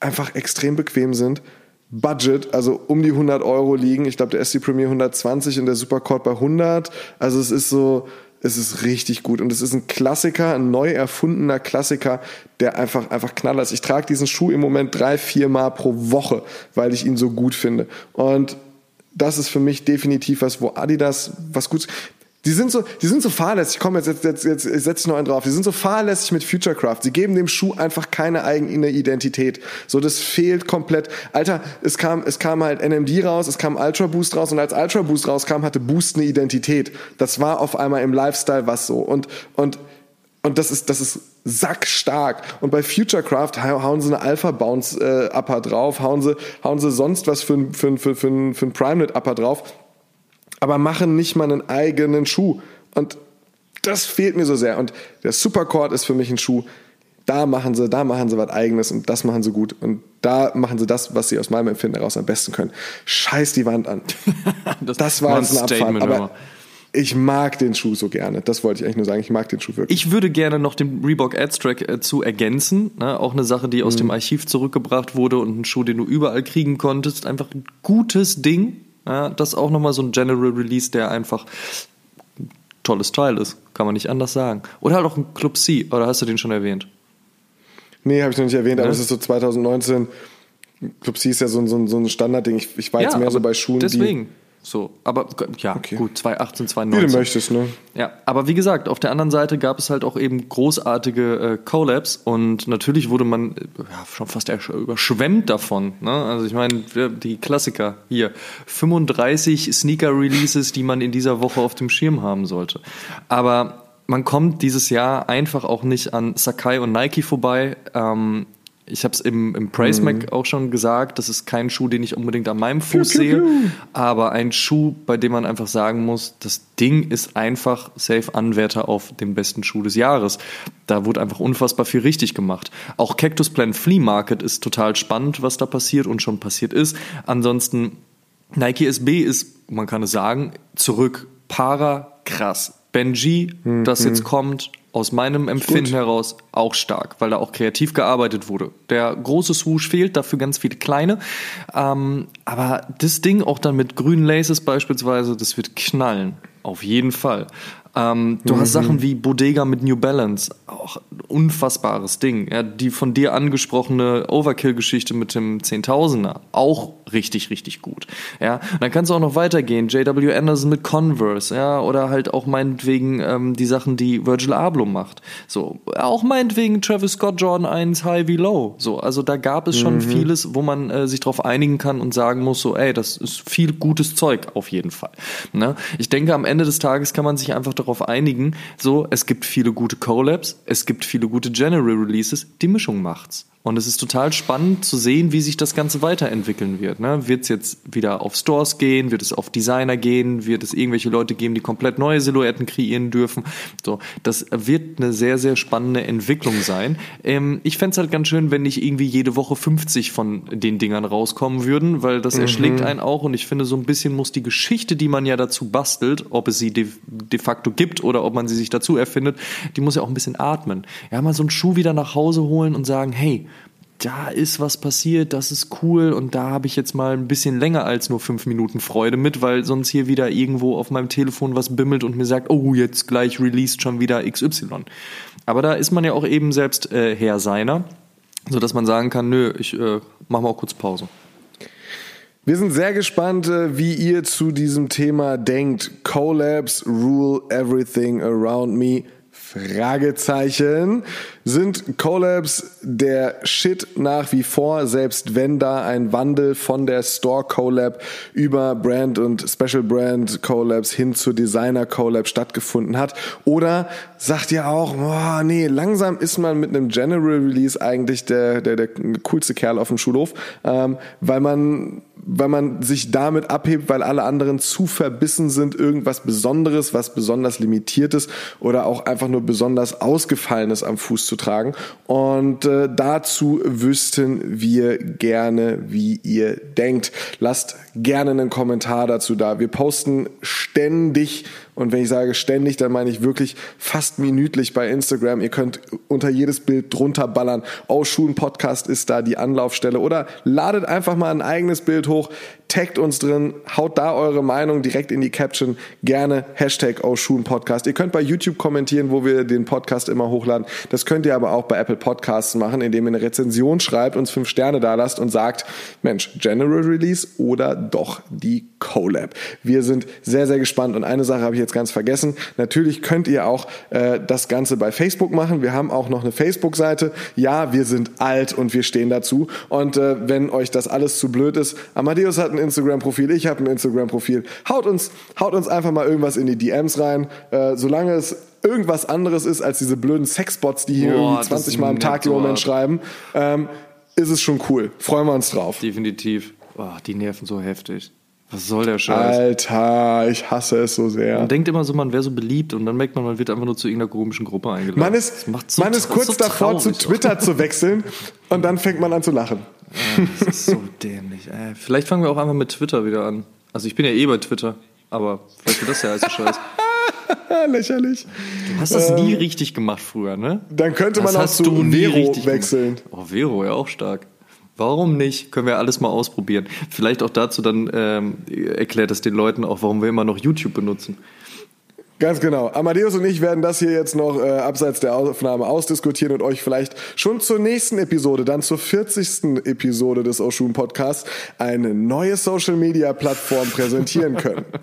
einfach extrem bequem sind. Budget, also um die 100 Euro liegen. Ich glaube, der SC Premier 120 und der Supercord bei 100. Also es ist so, es ist richtig gut und es ist ein Klassiker, ein neu erfundener Klassiker, der einfach einfach knaller ist. Ich trage diesen Schuh im Moment drei, vier Mal pro Woche, weil ich ihn so gut finde. Und das ist für mich definitiv was, wo Adidas was gut. Die sind so, die sind so fahrlässig. Komm, jetzt, jetzt, jetzt, jetzt setze ich noch einen drauf. Die sind so fahrlässig mit Futurecraft. Sie geben dem Schuh einfach keine eigene Identität. So, das fehlt komplett. Alter, es kam, es kam halt NMD raus, es kam Ultra Boost raus und als Ultra Boost rauskam, hatte Boost eine Identität. Das war auf einmal im Lifestyle was so. Und, und, und das ist, das ist sackstark. Und bei Futurecraft hauen sie eine Alpha Bounce äh, drauf, hauen sie, hauen sie sonst was für, für, für, für, für ein Primenet Upper drauf aber machen nicht mal einen eigenen Schuh. Und das fehlt mir so sehr. Und der Supercord ist für mich ein Schuh. Da machen sie, da machen sie was Eigenes und das machen sie gut. Und da machen sie das, was sie aus meinem Empfinden heraus am besten können. Scheiß die Wand an. das, das war jetzt ein Abfahrt. Aber ich mag den Schuh so gerne. Das wollte ich eigentlich nur sagen. Ich mag den Schuh wirklich. Ich würde gerne noch den Reebok Ads-Track äh, zu ergänzen. Ne? Auch eine Sache, die aus mhm. dem Archiv zurückgebracht wurde und ein Schuh, den du überall kriegen konntest. Einfach ein gutes Ding. Ja, das ist auch nochmal so ein General Release, der einfach tolles Teil ist. Kann man nicht anders sagen. Oder halt auch ein Club C. Oder hast du den schon erwähnt? Nee, habe ich noch nicht erwähnt, ja. aber es ist so 2019. Club C ist ja so, so, so ein Standardding. Ich, ich war ja, jetzt mehr so bei Schuhen, deswegen. die so, aber ja, okay. gut, 2018, 2019. Wie du möchtest, ne? Ja, aber wie gesagt, auf der anderen Seite gab es halt auch eben großartige äh, Collabs und natürlich wurde man äh, ja, schon fast überschwemmt davon. Ne? Also ich meine, die Klassiker hier, 35 Sneaker-Releases, die man in dieser Woche auf dem Schirm haben sollte. Aber man kommt dieses Jahr einfach auch nicht an Sakai und Nike vorbei. Ähm, ich habe es im, im Praise Mac mhm. auch schon gesagt, das ist kein Schuh, den ich unbedingt an meinem Fuß sehe, aber ein Schuh, bei dem man einfach sagen muss, das Ding ist einfach safe Anwärter auf den besten Schuh des Jahres. Da wurde einfach unfassbar viel richtig gemacht. Auch Cactus Plan Flea Market ist total spannend, was da passiert und schon passiert ist. Ansonsten Nike SB ist, man kann es sagen, zurück. Para krass. Benji, mhm. das jetzt kommt, aus meinem Empfinden heraus auch stark, weil da auch kreativ gearbeitet wurde. Der große Swoosh fehlt, dafür ganz viele kleine. Ähm, aber das Ding auch dann mit grünen Laces beispielsweise, das wird knallen. Auf jeden Fall. Ähm, du mhm. hast Sachen wie Bodega mit New Balance, auch unfassbares Ding. Ja, die von dir angesprochene Overkill-Geschichte mit dem Zehntausender, auch richtig, richtig gut. Ja, dann kannst du auch noch weitergehen. J.W. Anderson mit Converse, ja, oder halt auch meinetwegen ähm, die Sachen, die Virgil Abloh macht. So, auch meinetwegen Travis Scott Jordan 1 High wie Low. So, also da gab es schon mhm. vieles, wo man äh, sich darauf einigen kann und sagen muss, so, ey, das ist viel gutes Zeug auf jeden Fall. Ne? Ich denke, am Ende des Tages kann man sich einfach darauf einigen, so, es gibt viele gute Collabs, es gibt viele gute General Releases, die Mischung macht's. Und es ist total spannend zu sehen, wie sich das Ganze weiterentwickeln wird. Ne? Wird es jetzt wieder auf Stores gehen? Wird es auf Designer gehen? Wird es irgendwelche Leute geben, die komplett neue Silhouetten kreieren dürfen? So, das wird eine sehr, sehr spannende Entwicklung sein. Ähm, ich fände es halt ganz schön, wenn nicht irgendwie jede Woche 50 von den Dingern rauskommen würden, weil das mhm. erschlägt einen auch. Und ich finde, so ein bisschen muss die Geschichte, die man ja dazu bastelt, ob es sie de, de facto gibt oder ob man sie sich dazu erfindet, die muss ja auch ein bisschen atmen. Ja, mal so einen Schuh wieder nach Hause holen und sagen, hey, da ist was passiert, das ist cool und da habe ich jetzt mal ein bisschen länger als nur fünf Minuten Freude mit, weil sonst hier wieder irgendwo auf meinem Telefon was bimmelt und mir sagt, oh, jetzt gleich released schon wieder XY. Aber da ist man ja auch eben selbst äh, Herr seiner, sodass man sagen kann, nö, ich äh, mache mal auch kurz Pause. Wir sind sehr gespannt, äh, wie ihr zu diesem Thema denkt. Collabs rule everything around me. Fragezeichen. Sind Collabs der Shit nach wie vor, selbst wenn da ein Wandel von der Store Collab über Brand und Special Brand Collabs hin zur Designer Collab stattgefunden hat? Oder sagt ihr auch, boah, nee, langsam ist man mit einem General Release eigentlich der, der, der coolste Kerl auf dem Schulhof, ähm, weil man weil man sich damit abhebt, weil alle anderen zu verbissen sind, irgendwas Besonderes, was besonders limitiertes oder auch einfach nur besonders ausgefallenes am Fuß zu tragen. Und äh, dazu wüssten wir gerne, wie ihr denkt. Lasst gerne einen Kommentar dazu da. Wir posten ständig und wenn ich sage ständig, dann meine ich wirklich fast minütlich bei Instagram. Ihr könnt unter jedes Bild drunter ballern. Oh, Schuhen Podcast ist da die Anlaufstelle. Oder ladet einfach mal ein eigenes Bild hoch, taggt uns drin, haut da eure Meinung direkt in die Caption. Gerne Hashtag Oh, Schuhen Podcast. Ihr könnt bei YouTube kommentieren, wo wir den Podcast immer hochladen. Das könnt ihr aber auch bei Apple Podcasts machen, indem ihr eine Rezension schreibt, uns fünf Sterne da lasst und sagt, Mensch, General Release oder doch die Collab. Wir sind sehr, sehr gespannt. Und eine Sache habe ich jetzt ganz vergessen. Natürlich könnt ihr auch äh, das Ganze bei Facebook machen. Wir haben auch noch eine Facebook-Seite. Ja, wir sind alt und wir stehen dazu. Und äh, wenn euch das alles zu blöd ist, Amadeus hat ein Instagram-Profil, ich habe ein Instagram-Profil. Haut uns, haut uns einfach mal irgendwas in die DMs rein. Äh, solange es irgendwas anderes ist als diese blöden Sexbots, die hier Boah, irgendwie 20 das Mal am Tag im Moment schreiben, ähm, ist es schon cool. Freuen wir uns drauf. Definitiv. Oh, die nerven so heftig. Was soll der Scheiß? Alter, ich hasse es so sehr. Man denkt immer so, man wäre so beliebt und dann merkt man, man wird einfach nur zu irgendeiner komischen Gruppe eingeladen. Man Das ist, so man ist kurz so davor, zu. Twitter zu wechseln und dann fängt man an zu lachen. Ja, das ist so dämlich. Ey. Vielleicht fangen wir auch einfach mit Twitter wieder an. Also ich bin ja eh bei Twitter, aber vielleicht wird das ja als Scheiß. Lächerlich. Du hast das nie richtig gemacht früher, ne? Dann könnte Das man auch hast zu Vero wechseln. Gemacht. Oh, Vero, ja auch stark. Warum nicht? Können wir alles mal ausprobieren. Vielleicht auch dazu dann ähm, erklärt es den Leuten auch, warum wir immer noch YouTube benutzen. Ganz genau. Amadeus und ich werden das hier jetzt noch äh, abseits der Aufnahme ausdiskutieren und euch vielleicht schon zur nächsten Episode, dann zur 40. Episode des Oshun Podcasts, eine neue Social Media Plattform präsentieren können.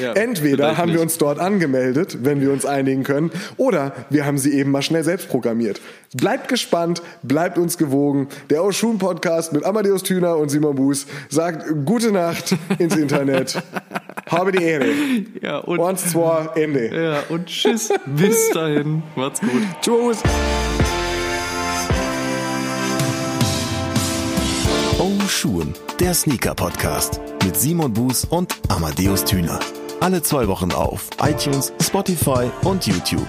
Ja, Entweder haben wir uns dort angemeldet, wenn wir uns einigen können, oder wir haben sie eben mal schnell selbst programmiert. Bleibt gespannt, bleibt uns gewogen. Der Oshun Podcast mit Amadeus Thüner und Simon Buß sagt gute Nacht ins Internet. Habe die Ehre. Ja, und, Once, zwei, Ende. Ja, und tschüss. Bis dahin. Macht's gut. Tschüss. Oh Schuhen, der Sneaker-Podcast mit Simon Buß und Amadeus Thüner. Alle zwei Wochen auf iTunes, Spotify und YouTube.